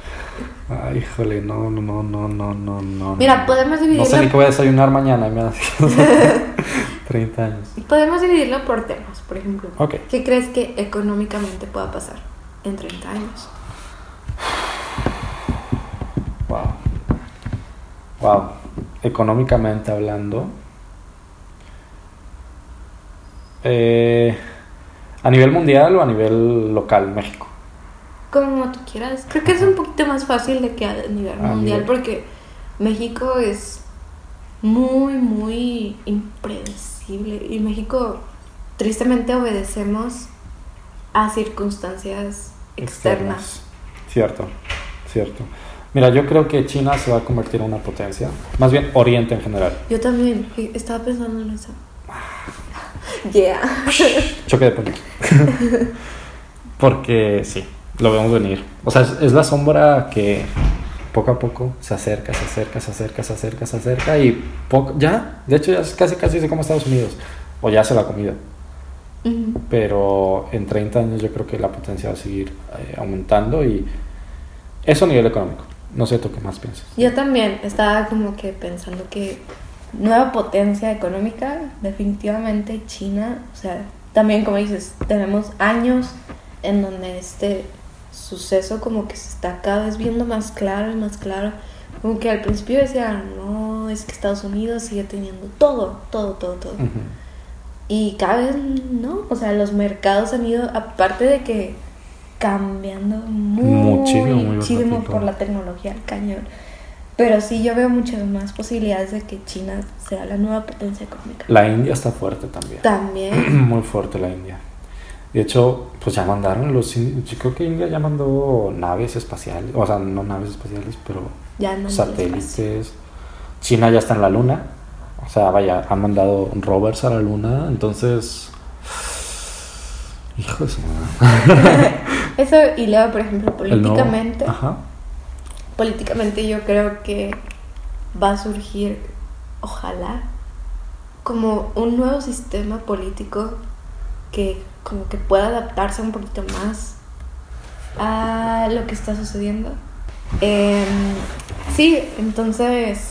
Ay, híjole, no, no, no, no, no, no, no. Mira, no. podemos No dividirlo sé ni qué voy a desayunar mañana me da *laughs* 30 años. Podemos dividirlo por temas, por ejemplo. Ok. ¿Qué crees que económicamente pueda pasar en 30 años? Wow. Wow. Económicamente hablando. eh, ¿A nivel mundial o a nivel local, México? Como tú quieras. Creo que es un poquito más fácil de que a nivel mundial porque México es muy, muy impredecible. Y México, tristemente, obedecemos a circunstancias externas. Cierto, cierto. Mira, yo creo que China se va a convertir en una potencia. Más bien Oriente en general. Yo también estaba pensando en eso. *laughs* Yeah. Choque de puntos. *laughs* Porque sí, lo vemos venir. O sea, es, es la sombra que poco a poco se acerca, se acerca, se acerca, se acerca, se acerca y poco, ya, de hecho ya es casi casi se como Estados Unidos. O ya se la ha comido. Ujú. Pero en 30 años yo creo que la potencia va a seguir eh, aumentando y eso a nivel económico. No sé tú qué más piensas. Yo también estaba como que pensando que nueva potencia económica, definitivamente China, o sea, también como dices, tenemos años en donde este suceso como que se está cada vez viendo más claro y más claro. Como que al principio decían, no, es que Estados Unidos sigue teniendo todo, todo, todo, todo. Y cada vez no, o sea, los mercados han ido, aparte de que cambiando muy, Muchísimo, muy muchísimo por la tecnología, cañón. Pero sí yo veo muchas más posibilidades de que China sea la nueva potencia económica. La India está fuerte también. También. *clears throat* Muy fuerte la India. De hecho, pues ya mandaron los... Yo creo que India ya mandó naves espaciales. O sea, no naves espaciales, pero Ya no. satélites. China ya está en la luna. O sea, vaya, han mandado rovers a la luna. Entonces... Hijo de su madre. *laughs* Eso, y luego, por ejemplo, políticamente. Ajá. políticamente yo creo que va a surgir, ojalá, como un nuevo sistema político que como que pueda adaptarse un poquito más a lo que está sucediendo. Em, sí, entonces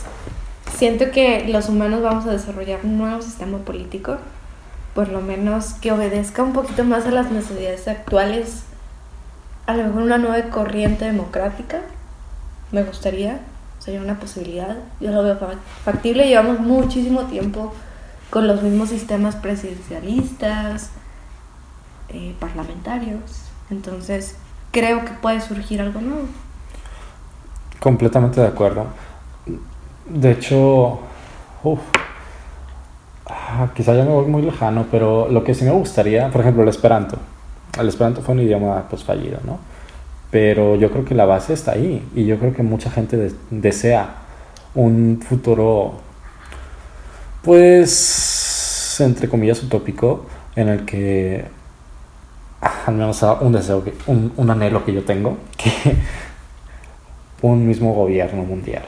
siento que los humanos vamos a desarrollar un nuevo sistema político, por lo menos que obedezca un poquito más a las necesidades actuales, a lo mejor una nueva corriente democrática me gustaría, sería una posibilidad. Yo lo veo fa- factible. Llevamos muchísimo tiempo con los mismos sistemas presidencialistas, eh, parlamentarios. Entonces, creo que puede surgir algo nuevo. Completamente de acuerdo. De hecho, ah, quizá ya me voy muy lejano, pero lo que sí me gustaría, por ejemplo, el esperanto. El esperanto fue un idioma pues fallido, ¿no? Pero yo creo que la base está ahí y yo creo que mucha gente de- desea un futuro, pues, entre comillas, utópico, en el que, *laughs* al menos un deseo, que, un, un anhelo que yo tengo, que *laughs* un mismo gobierno mundial.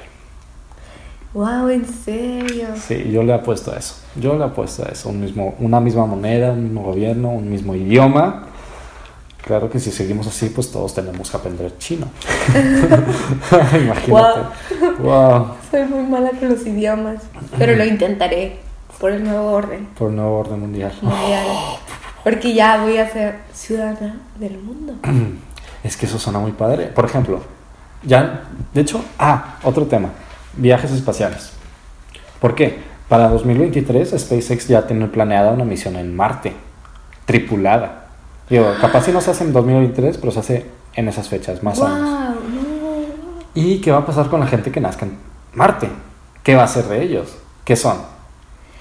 ¡Wow! ¿En serio? Sí, yo le apuesto a eso. Yo le apuesto a eso. Un mismo, una misma moneda, un mismo gobierno, un mismo idioma. Claro que si seguimos así, pues todos tenemos que aprender chino. *laughs* Imagínate. Wow. Soy muy mala con los idiomas, pero lo intentaré por el nuevo orden Por un nuevo orden mundial. mundial. Porque ya voy a ser ciudadana del mundo. *clears throat* Es que eso suena muy padre. Por ejemplo, ya, de hecho, ah, otro tema. Viajes espaciales. ¿Por qué? Para 2023 SpaceX ya tiene planeada una misión en Marte, tripulada. Digo, capaz si no se hace en 2023, pero se hace en esas fechas, más ¡Wow! años. No. ¿Y qué va a pasar con la gente que nazca en Marte? ¿Qué va a ser de ellos? ¿Qué son?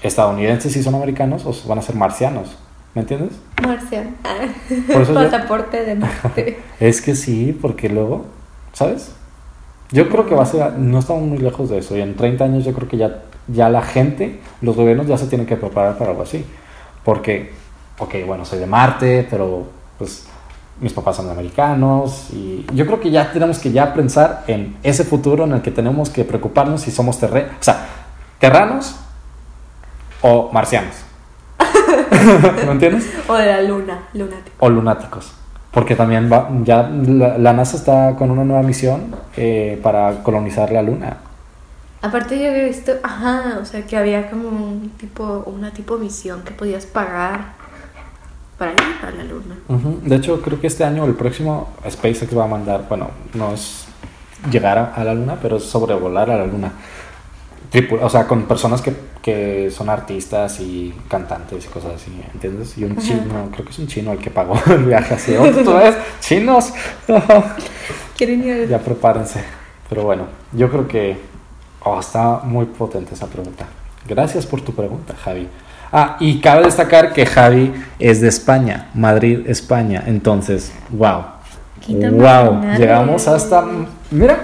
¿Estadounidenses y son americanos o van a ser marcianos? ¿Me entiendes? Marcian. Por eso yo- Pasaporte de Marte. *laughs* Es que sí, porque luego, ¿sabes? Yo creo que va a ser, no estamos muy lejos de eso, y en 30 años yo creo que ya, ya la gente, los gobiernos ya se tienen que preparar para algo así. Porque, ok, bueno, soy de Marte, pero pues mis papás son americanos, y yo creo que ya tenemos que ya pensar en ese futuro en el que tenemos que preocuparnos si somos terre o sea, terranos o marcianos. ¿Me entiendes? *laughs* O de la luna, lunático. o lunáticos. Porque también va, ya la, la NASA está con una nueva misión eh, para colonizar la Luna. Aparte yo había visto, ajá, o sea que había como un tipo, una tipo misión que podías pagar para ir a la luna. De hecho, creo que este año el próximo SpaceX va a mandar, bueno, no es llegar a, a la Luna, pero es sobrevolar a la Luna. Tripu- o sea, con personas que, que son artistas y cantantes y cosas así, ¿entiendes? Y un Ajá. chino, creo que es un chino el que pagó *laughs* el viaje así. ¿Otra vez? ¿Chinos? *laughs* ¿Quieren ir? Ya prepárense. Pero bueno, yo creo que oh, está muy potente esa pregunta. Gracias por tu pregunta, Javi. Ah, y cabe destacar que Javi es de España, Madrid, España. Entonces, wow. Quita Wow, llegamos hasta. Mira,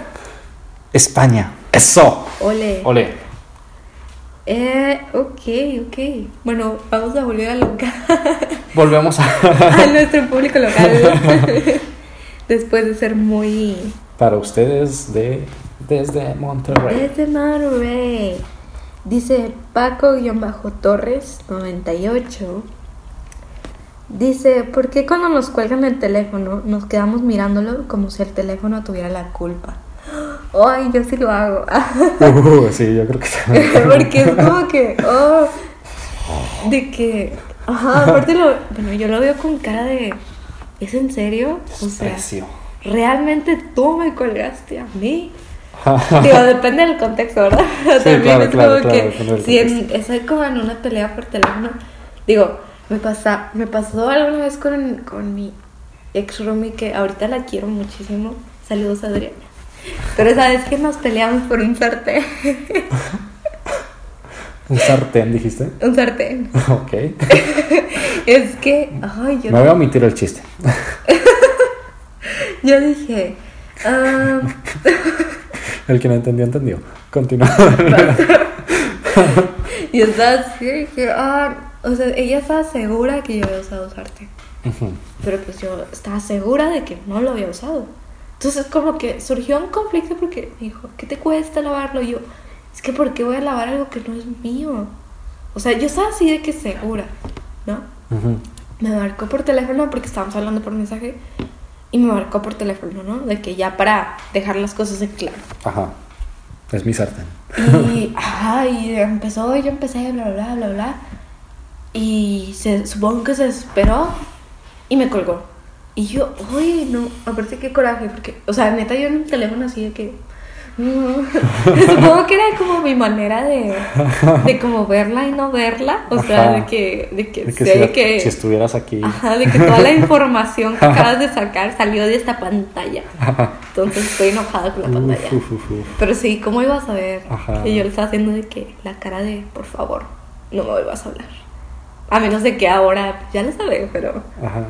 España. Eso. Ole. Ole. Eh, ok, ok. Bueno, vamos a volver a local. *laughs* Volvemos a. *laughs* a nuestro público local. *laughs* Después de ser muy... Para ustedes de desde Monterrey. Desde Monterrey. Dice Paco-Torres 98. Dice, ¿por qué cuando nos cuelgan el teléfono nos quedamos mirándolo como si el teléfono tuviera la culpa? Ay, yo sí lo hago. *laughs* Uh, sí, yo creo que también. *laughs* Porque es como que, oh, de que, ajá, aparte lo, bueno, yo lo veo con cara de, ¿es en serio? O sea, realmente tú me colgaste a mí. Digo, depende del contexto, ¿verdad? *laughs* También claro, es claro, como claro, que si en, estoy como en una pelea por teléfono, digo, me pasa, me pasó alguna vez con, con mi ex roomie que ahorita la quiero muchísimo. Saludos Adriana. Pero sabes que nos peleamos por un sartén. ¿Un sartén dijiste? un sartén. Ok. *laughs* Es que, ay, yo, Me voy a omitir el chiste. *laughs* yo dije, ah, *laughs* El que no entendió, entendió. Continúa. y estaba así, dije, ah, o sea, ella estaba segura que yo había usado sartén. Pero pues yo estaba segura de que no lo había usado. Entonces como que surgió un conflicto porque me dijo, ¿qué te cuesta lavarlo? Y yo, es que ¿por qué voy a lavar algo que no es mío? O sea, yo estaba así de que segura, ¿no? Me marcó por teléfono porque estábamos hablando por mensaje y me marcó por teléfono, ¿no? De que ya para dejar las cosas en claro. Ajá. Es mi sartén. Y, *laughs* ajá, y empezó, yo empecé, bla, bla, bla, bla. Y se, supongo que se esperó y me colgó. Y yo, uy, no, aparte qué coraje, porque, o sea, neta, yo en el teléfono así de que. *laughs* supongo que era como mi manera de, de como verla y no verla. O sea, Ajá. de que, de que, De que si, que- si estuvieras aquí. Ajá, de que toda la *laughs* información que acabas de sacar salió de esta pantalla. Entonces estoy enojada con la pantalla. Uf, uf, uf. Pero sí, ¿cómo ibas a ver? Ajá. Y yo le estaba haciendo de que la cara de, por favor, no me vuelvas a hablar. A menos de que ahora, ya lo sabes, pero... Ajá.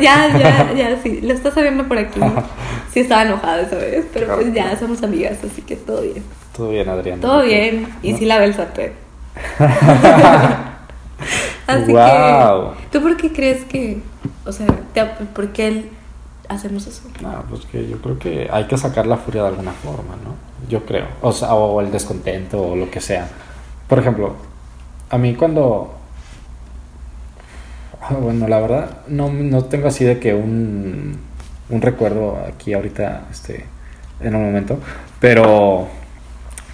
ya, ya, *laughs* ya, sí, lo estás sabiendo por aquí. Sí estaba enojada esa vez, pero pues ya somos amigas, así que todo bien. Todo bien, Adrián. Todo bien, y ¿No? sí lavé el sartén. *laughs* así Guau. que, ¿tú por qué crees que, o sea, te- por qué hacemos eso? No, pues que yo creo que hay que sacar la furia de alguna forma, ¿no? Yo creo. O sea, o el descontento o lo que sea. Por ejemplo, a mí cuando... Ah, Bueno, la verdad, no, no tengo así de que un, un recuerdo aquí ahorita, este, en un momento, pero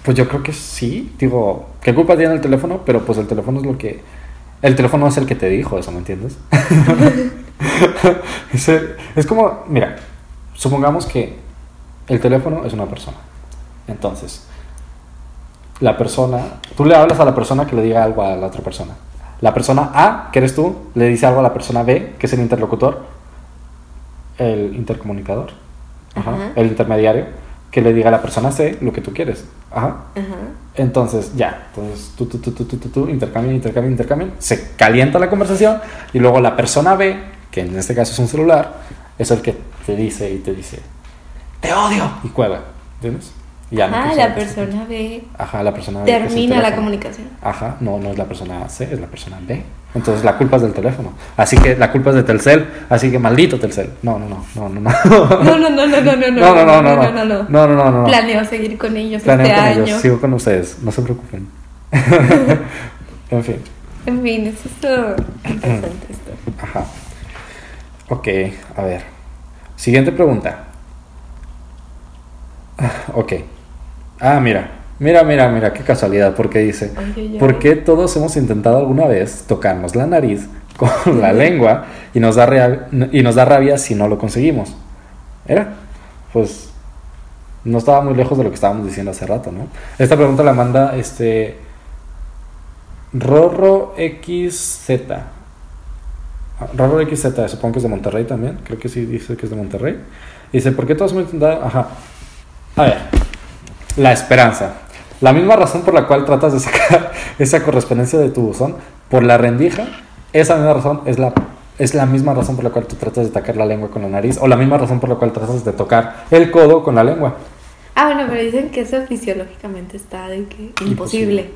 pues yo creo que sí, digo, ¿qué culpa tiene el teléfono? Pero pues el teléfono es lo que... El teléfono es el que te dijo eso, ¿me entiendes? *laughs* es, es como, mira, supongamos que el teléfono es una persona. Entonces, la persona, tú le hablas a la persona que le diga algo a la otra persona. La persona A, que eres tú, le dice algo a la persona B, que es el interlocutor, el intercomunicador, ajá, Ajá. el intermediario, que le diga a la persona C lo que tú quieres. Ajá. Entonces, ya, entonces tú, tú, tú, tú, tú, tú, tú, intercambian, intercambian, intercambian, se calienta la conversación y luego la persona B, que en este caso es un celular, es el que te dice y te dice, te odio, y cuelga, ¿entiendes? Ya Ah, quiere la persona B Ajá, la persona B. termina la comunicación. Ajá, no, no es la persona C, es la persona B. Entonces la culpa es del teléfono. Así que la culpa es de Telcel, así que maldito Telcel. No, no, no, no, no, no. No, no, no, no, no, no, no, No, no, no, no, no, no. Planeo seguir con ellos Planeo este con año. ellos, sigo con ustedes, no se preocupen. en fin, En fin, es esto interesante esto. ajá. Ok, a ver. Siguiente pregunta. Ah, Ok. Ah, mira. Mira, mira, mira, qué casualidad, porque dice, Ay. ¿por qué todos hemos intentado alguna vez tocarnos la nariz *laughs* con la lengua y nos da, rea- y nos da rabia si no lo conseguimos? Era, pues, no estaba muy lejos de lo que estábamos diciendo hace rato, ¿no? Esta pregunta la manda este Rorro XZ. Rorro XZ, supongo que es de Monterrey también. Creo que sí dice que es de Monterrey. Dice, ¿por qué todos hemos intentado? Ajá. A ver, la esperanza. La misma razón por la cual tratas de sacar *laughs* esa correspondencia de tu buzón por la rendija, esa misma razón es la, es la misma razón por la cual tú tratas de tocar la lengua con la nariz, o la misma razón por la cual tratas de tocar el codo con la lengua. Ah, bueno, pero dicen que eso fisiológicamente está de que imposible. Imposible.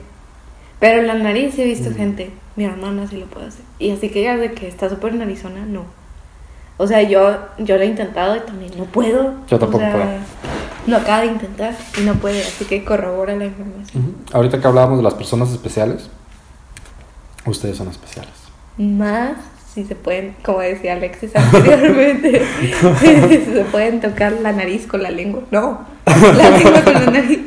Pero la nariz he visto Mm. gente, mi hermana sí lo puede hacer. Y así que digas de que está súper narizona, no. O sea, yo, yo lo he intentado y también no puedo. Yo tampoco O sea, puedo. Lo acaba de intentar y no puede, así que corrobora la información. Ahorita que hablábamos de las personas especiales, ustedes son especiales. Más si se pueden, como decía Alexis *laughs* anteriormente, *laughs* si se pueden tocar la nariz con la lengua. No, la lengua con la nariz.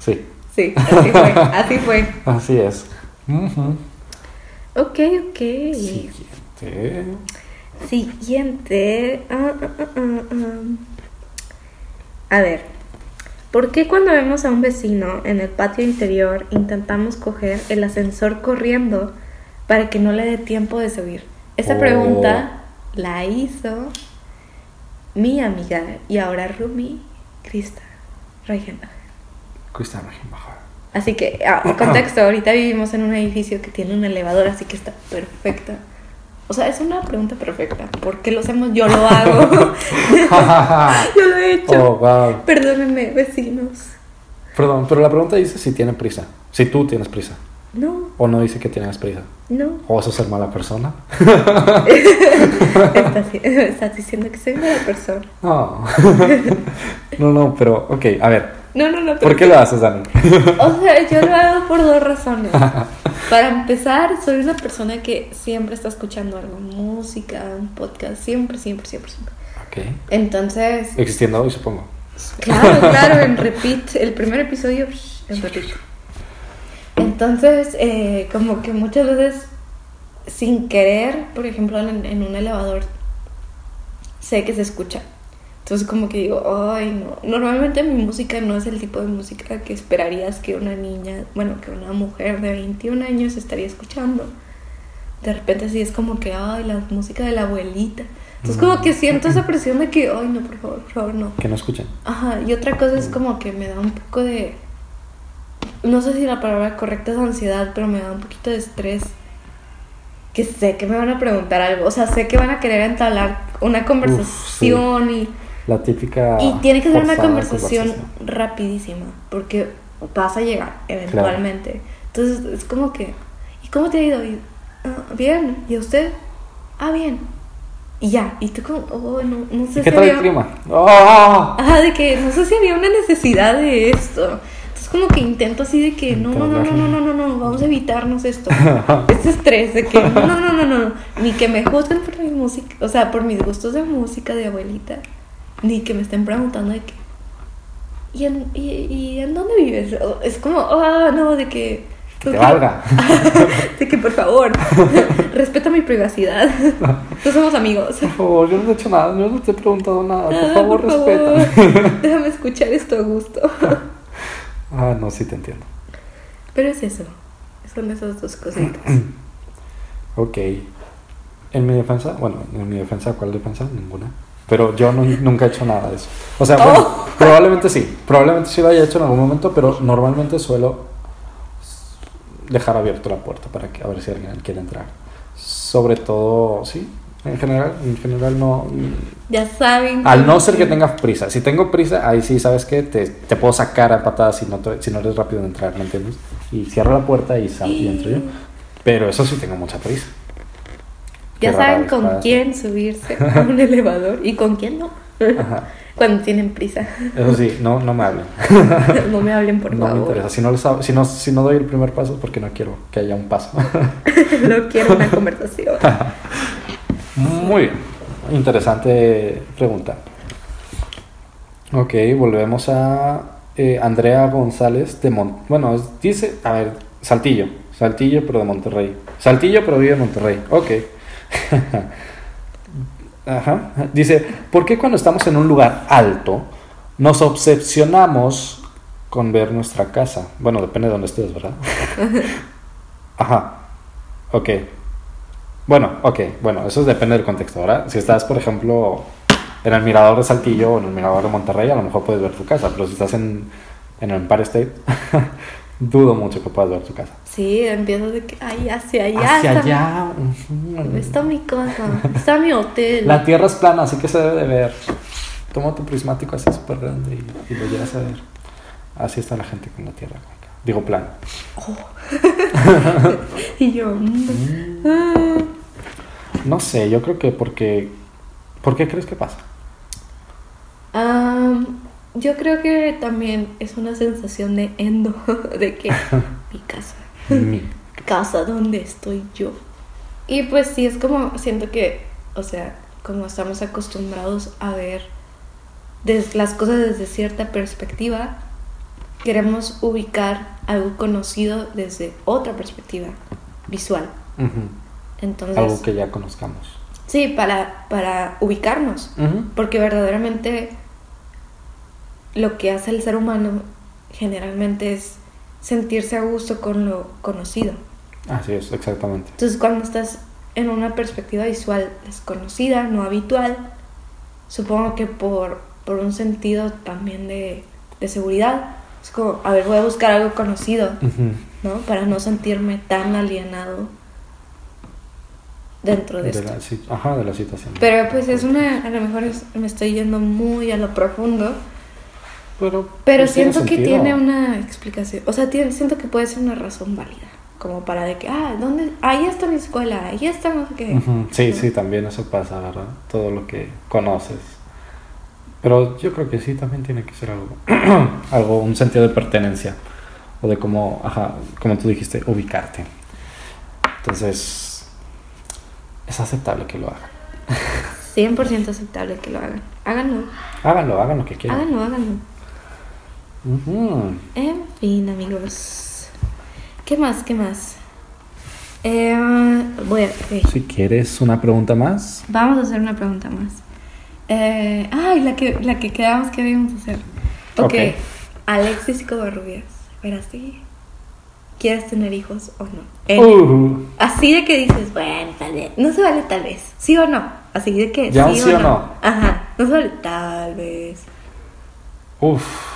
Sí, Sí, así fue, así fue. *laughs* así es. Ujú. Ok, ok. Siguiente. Siguiente. Ah. A ver, ¿por qué cuando vemos a un vecino en el patio interior intentamos coger el ascensor corriendo para que no le dé tiempo de subir? Esa Oh. pregunta la hizo mi amiga y ahora Rumi Krista Reichenbach. Krista Reichenbach. Así que, contexto, ahorita vivimos en un edificio que tiene un elevador, así que está perfecta. O sea, es una pregunta perfecta. ¿Por qué lo hacemos? Yo lo hago. *laughs* Yo lo he hecho. Oh, wow. Perdónenme, vecinos. Perdón, pero la pregunta dice si tiene prisa. Si tú tienes prisa. No, O no dice que tienes prisa. no. O eso es ser mala persona. *laughs* Estás, *laughs* estás diciendo que soy mala persona. No. no, no, pero, ok, a ver. No, no, no. ¿Por qué lo haces, Dani? O sea, yo lo hago por dos razones. *laughs* Para empezar, soy una persona que siempre está escuchando algo, música, un podcast, siempre, siempre, siempre, siempre. Ok. Entonces, Existiendo hoy, supongo. claro, claro, en *laughs* repeat, el primer episodio en repeat. Entonces, eh, como que muchas veces, sin querer, por ejemplo, en, en un elevador, sé que se escucha. Entonces, como que digo, ay, no. Normalmente mi música no es el tipo de música que esperarías que una niña, bueno, que una mujer de 21 años estaría escuchando. De repente, sí es como que, ay, la música de la abuelita. Entonces, como que siento esa presión de que, ay, no, por favor, por favor, no. Que no escuchen. Ajá, y otra cosa es como que me da un poco de. No sé si la palabra correcta es ansiedad, pero me da un poquito de estrés. Que sé que me van a preguntar algo. O sea, sé que van a querer entablar una conversación y. La típica. Y tiene que ser una forzada conversación rapidísima, porque vas a llegar eventualmente. Entonces es como que, ¿y cómo te ha ido? Y, "Ah, bien, ¿y a usted? Ah, bien. Y ya, y tú como, oh, no, no sé ¿Qué si tal el había- clima? ¡Oh! Ajá, de que no sé si había una necesidad de esto. Entonces como que intento así de que no, no, no, no, no, no, no, no, vamos a evitarnos esto. Este estrés de que no, no, no, no, no, ni que me juzguen por mi música, o sea, por mis gustos de música de abuelita, ni que me estén preguntando de que ¿y en, y, y en dónde vives? O- Es como, ah, no, de que Que te valga. *laughs* de que por favor, *laughs* respeta mi privacidad. *laughs* No somos amigos. Por favor, yo no te he hecho nada, yo no te he preguntado nada. Por Ah, favor, por respeta. favor, Déjame escuchar esto a gusto. Ah, no, sí te entiendo. Pero es eso. Son esas dos cositas. *clears throat* Ok. En mi defensa, bueno, en mi defensa, ¿cuál defensa? Ninguna. Pero yo no- nunca he hecho nada de eso. O sea, bueno, Oh. *laughs* probablemente sí. Probablemente sí lo haya hecho en algún momento, pero normalmente suelo dejar abierto la puerta para que a ver si alguien quiere entrar. Sobre todo, sí. En general, en general no. Ya saben. Al no ser que tenga prisa. Si tengo prisa, ahí sí, ¿sabes qué? Te, te puedo sacar a patadas si no, te- si no eres rápido en entrar, ¿me entiendes? Y cierro la puerta y, sal, y entro yo. Pero eso sí tengo mucha prisa. Ya Qué saben con quién subirse a un *laughs* elevador y con quién no. Ajá. *laughs* Cuando tienen prisa. Eso sí, no, no me hablen. *laughs* No me hablen, por no me favor. interesa. Si no, les hab- si, no, si no doy el primer paso es porque no quiero que haya un paso. no quiero una conversación. Muy bien. Interesante pregunta. Ok, volvemos a eh, Andrea González de Mon Bueno, dice, a ver, Saltillo. Saltillo, pero de Monterrey. Saltillo, pero vive en Monterrey. Ok. *laughs* Ajá. Dice, ¿por qué cuando estamos en un lugar alto nos obsesionamos con ver nuestra casa? Bueno, depende de dónde estés, ¿verdad? *laughs* Ajá. Ok. Bueno, ok, bueno, eso depende del contexto, ¿verdad? Si estás, por ejemplo, en el mirador de Saltillo o en el mirador de Monterrey, a lo mejor puedes ver tu casa, pero si estás en, en el Empire State, *laughs* dudo mucho que puedas ver tu casa. Sí, empiezo de que, ay, hacia allá. Hacia allá. mi-. Está mi casa. Está mi hotel. La tierra es plana, así que se debe de ver. Toma tu prismático así súper grande y, y lo llegas a ver. Así está la gente con la tierra. Digo plana. *laughs* Y yo, mm, ah. No sé, yo creo que porque... ¿Por qué crees que pasa? Yo creo que también es una sensación de endo, *laughs* de que *laughs* mi casa, Mi. *laughs* casa donde estoy yo. Y pues sí, es como, siento que, o sea, como estamos acostumbrados a ver des- las cosas desde cierta perspectiva, queremos ubicar algo conocido desde otra perspectiva visual. Entonces, Algo que ya conozcamos. sí, para, para ubicarnos. Porque verdaderamente lo que hace el ser humano generalmente es sentirse a gusto con lo conocido. Así es, exactamente. Entonces cuando estás en una perspectiva visual desconocida, no habitual, supongo que por por un sentido también de, de seguridad. Es como, a ver, voy a buscar algo conocido. ¿no? Para no sentirme tan alienado dentro de, De esto. la, ajá, de la situación. Pero pues es una, a lo mejor es- me estoy yendo muy a lo profundo, pero, pero pues, tiene siento que tiene una explicación, o sea, tiene- siento que puede ser una razón válida, como para de que, ah, ¿dónde? Ahí está mi escuela, ahí está no sé qué. Sí, sí, también eso pasa, ¿verdad? Todo lo que conoces. Pero yo creo que sí, también tiene que ser algo, *clears throat* algo, un sentido de pertenencia. O de cómo, ajá, como tú dijiste, ubicarte. Entonces, es aceptable que lo hagan. 100% aceptable que lo hagan. Háganlo, Háganlo, hagan lo que quieran. háganlo, háganlo. En fin, amigos. ¿Qué más? ¿Qué más? Eh, voy a... ok. Si quieres una pregunta más. Vamos a hacer una pregunta más. Eh, ay, la que, la que quedamos que debíamos hacer. Ok. Ok. Alexis Covarrubias. ¿Verás sí? ¿Quieres tener hijos o no? En- Uh, Así de que dices, bueno, tal vez. No se vale tal vez. ¿Sí o no? Así de que Ya sí, o no. no. Ajá. No se vale tal vez. uf.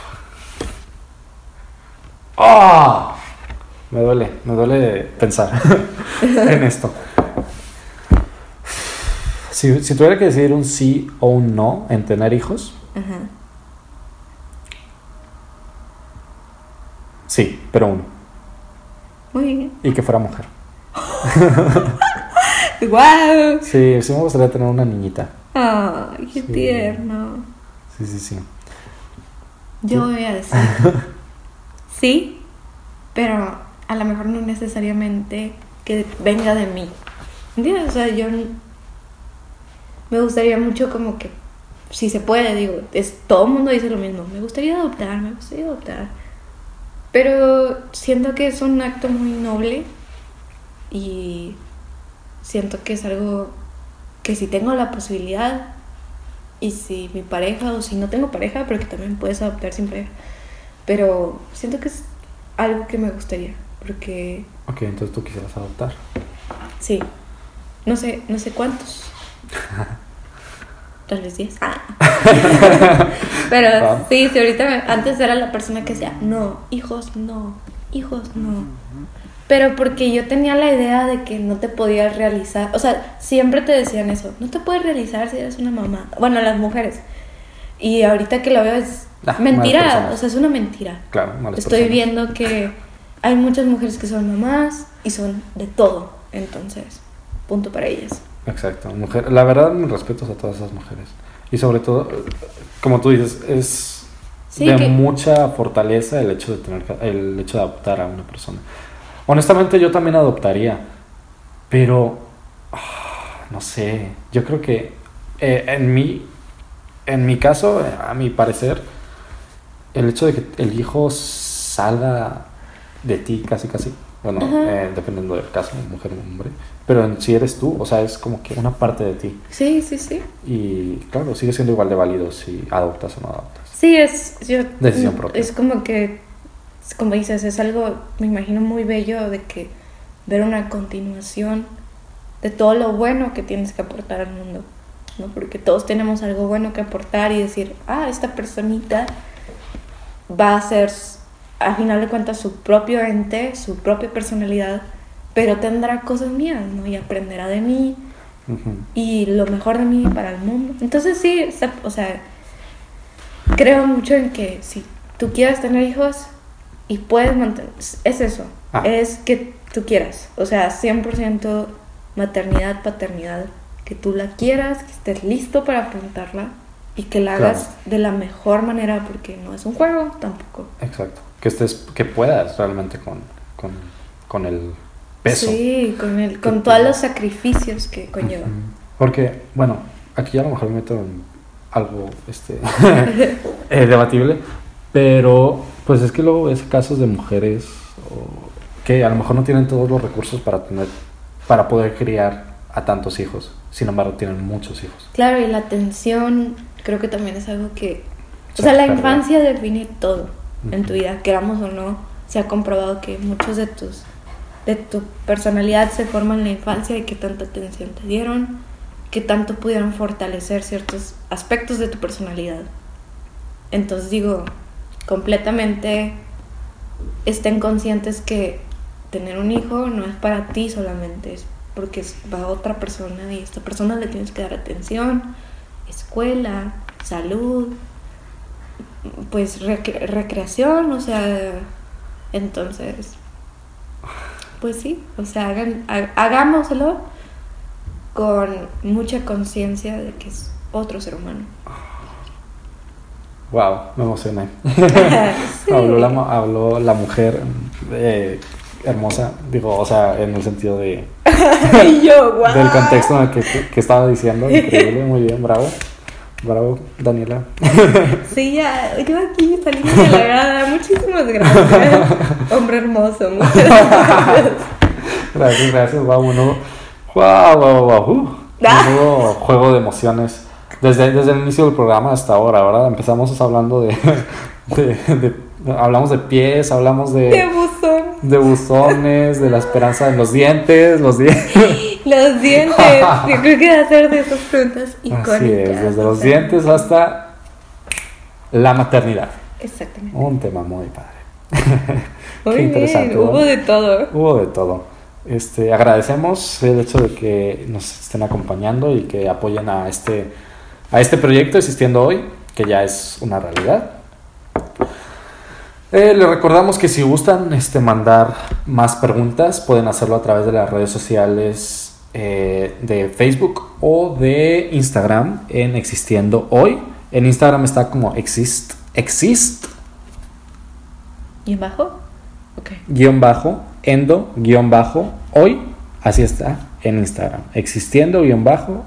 ¡Ah! Me duele, me duele pensar *laughs* en esto. Si, si tuviera que decidir un sí o un no en tener hijos, sí, pero uno. Muy bien. Y que fuera mujer. *laughs* ¡Wow! Sí, sí me gustaría tener una niñita. Ay, qué Sí. tierno. Sí, sí, sí. Yo voy a decir sí, pero a lo mejor no necesariamente que venga de mí. ¿Entiendes? O sea, yo me gustaría mucho como que, si se puede, digo, es, todo el mundo dice lo mismo, me gustaría adoptar, me gustaría adoptar. Pero siento que es un acto muy noble y siento que es algo que si tengo la posibilidad y si mi pareja o si no tengo pareja, pero que también puedes adoptar sin pareja. Pero siento que es algo que me gustaría, porque Ok, entonces tú quisieras adoptar. sí, no sé, no sé cuántos. *laughs* Tal vez 10. Ah. *laughs* pero sí, sí, ahorita me- antes era la persona que decía, no, hijos no, hijos no. Pero porque yo tenía la idea de que no te podías realizar, o sea, siempre te decían eso, no te puedes realizar si eres una mamá. Bueno, las mujeres. Y ahorita que lo veo es Ah, mentira, o sea, es una mentira. Claro, malas Estoy personas. viendo que hay muchas mujeres que son mamás y son de todo, entonces, punto para ellas. Exacto, mujer. La verdad, mis respetos a todas esas mujeres. Y sobre todo, como tú dices, es Sí, de que- mucha fortaleza el hecho de tener el hecho de adoptar a una persona. Honestamente, yo también adoptaría, pero ah, no sé. Yo creo que eh, en mi en mi caso, a mi parecer, el hecho de que el hijo salga de ti casi casi, bueno, eh, dependiendo del caso, mujer o hombre, pero en sí eres tú, o sea, es como que una parte de ti. Sí, sí, sí. Y claro, sigue siendo igual de válido si adoptas o no adoptas. Sí, es. Yo, Decisión propia. Es como que. Como dices, es algo, me imagino, muy bello de que ver una continuación de todo lo bueno que tienes que aportar al mundo. ¿no? Porque todos tenemos algo bueno que aportar y decir, ah, esta personita va a ser, a final de cuentas, su propio ente, su propia personalidad, pero tendrá cosas mías, ¿no? Y aprenderá de mí, y lo mejor de mí para el mundo. Entonces sí, o sea, creo mucho en que si tú quieres tener hijos y puedes mantener, es eso, Ah. es que tú quieras, o sea, 100% maternidad, paternidad, que tú la quieras, que estés listo para afrontarla y que la Claro. hagas de la mejor manera porque no es un juego tampoco. Exacto. Que estés, que puedas realmente con, con, con el peso. Sí, con, el, con todos los sacrificios que conlleva. Porque, bueno, aquí a lo mejor me meto en algo este, *laughs* eh, debatible, pero pues es que luego ves casos de mujeres o- que a lo mejor no tienen todos los recursos para tener, para poder criar a tantos hijos, sin embargo tienen muchos hijos. Claro, y la atención creo que también es algo que... O Se sea, la infancia define todo en tu vida, queramos o no. Se ha comprobado que muchos de tus de tu personalidad se forman en la infancia y qué tanta atención te dieron, qué tanto pudieron fortalecer ciertos aspectos de tu personalidad. Entonces digo, completamente estén conscientes que tener un hijo no es para ti solamente, es porque es para otra persona y a esta persona le tienes que dar atención, escuela, salud, pues recre- recreación, o sea, entonces, pues sí, o sea, hagan, ha- hagámoslo con mucha conciencia de que es otro ser humano. Wow, me emocioné. Sí. *laughs* *laughs* habló, la, habló la mujer eh, hermosa, digo, o sea, en el sentido de, *laughs* y yo, guau. del contexto en el que, que estaba diciendo. *laughs* Increíble, muy bien, bravo. Bravo, Daniela. *laughs* Sí, ya, yo aquí salí de la grada. Muchísimas gracias. Hombre hermoso, muchas gracias. Gracias, gracias, wow, uno. Wow, wow, wow. Uh, Ah. menudo juego de emociones. Desde, desde el inicio del programa hasta ahora, ¿verdad? Empezamos hablando de, de- de- Hablamos de pies, hablamos Qué de, buzón. De buzones, de la esperanza en los dientes, los dientes. *laughs* Los dientes. *laughs* Yo creo que va a ser de esas preguntas icónicas. Así es, desde los dientes hasta la maternidad. Exactamente. Un tema muy padre. *laughs* Muy Qué interesante, bien, hubo de todo. Hubo de todo. Este, agradecemos el hecho de que nos estén acompañando y que apoyen a este, a este proyecto existiendo hoy, que ya es una realidad. Eh, les recordamos que si gustan este, mandar más preguntas, pueden hacerlo a través de las redes sociales eh, de Facebook o de Instagram en Existiendo Hoy. En Instagram está como exist, exist ¿Y en bajo? Ok. guion bajo, endo, guion bajo, hoy, así está en Instagram. Existiendo, guion bajo,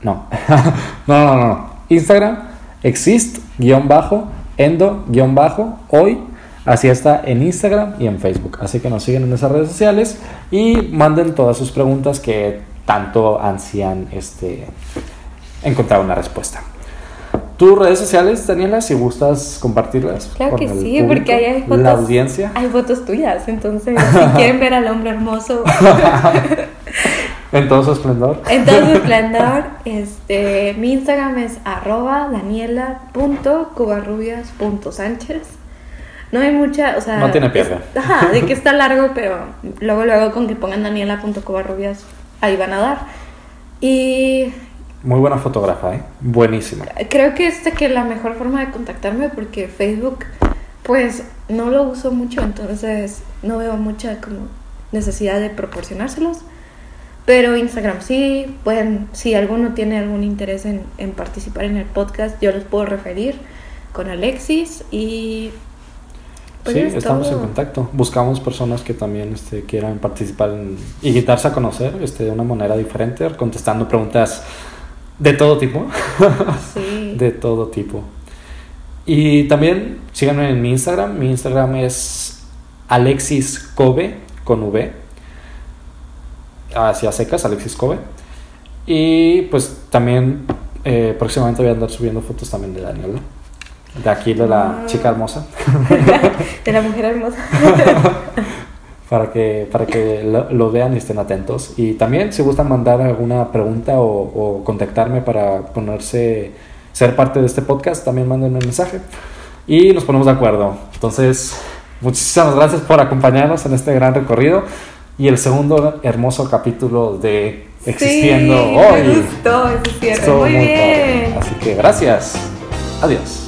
no, *laughs* no, no, no, Instagram, exist, guion bajo, endo, guion bajo, hoy, así está en Instagram y en Facebook. Así que nos siguen en esas redes sociales y manden todas sus preguntas que tanto ansían este, encontrar una respuesta. Tus redes sociales, Daniela, si gustas compartirlas. Claro que sí, público, porque ahí hay fotos. La audiencia. Hay fotos tuyas, entonces si quieren ver al hombre hermoso *laughs* En todo su esplendor. en todo su *laughs* esplendor, este, mi Instagram es arroba daniela.cubarrubias.sánchez. No hay mucha, o sea... No tiene es- Ajá, de que está *laughs* largo, pero luego, luego con que pongan daniela.cubarrubias, ahí van a dar. Y Muy buena fotógrafa, ¿eh? Buenísima. Creo que es de que la mejor forma de contactarme porque Facebook pues no lo uso mucho, entonces no veo mucha como necesidad de proporcionárselos. Pero Instagram sí, pueden, si alguno tiene algún interés en, en participar en el podcast, yo les puedo referir con Alexis y pues sí, es estamos todo. en contacto. Buscamos personas que también este, quieran participar en- y darse a conocer este, de una manera diferente, contestando preguntas de todo tipo. *laughs* Sí. de todo tipo. Y también síganme en mi Instagram. Mi Instagram es Alexis Kobe con V. Hacia secas, Alexis Kobe. Y pues también eh, próximamente voy a andar subiendo fotos también de Daniela. De aquí, de la Ah. chica hermosa. *laughs* de la mujer hermosa. *laughs* para que, para que lo, lo vean y estén atentos. Y también si gustan mandar alguna pregunta o, o contactarme para ponerse, ser parte de este podcast, también manden un mensaje y nos ponemos de acuerdo. Entonces, muchísimas gracias por acompañarnos en este gran recorrido y el segundo hermoso capítulo de Existiendo sí, Hoy. Me gustó Muy muy bien. padre. Así que gracias. Adiós.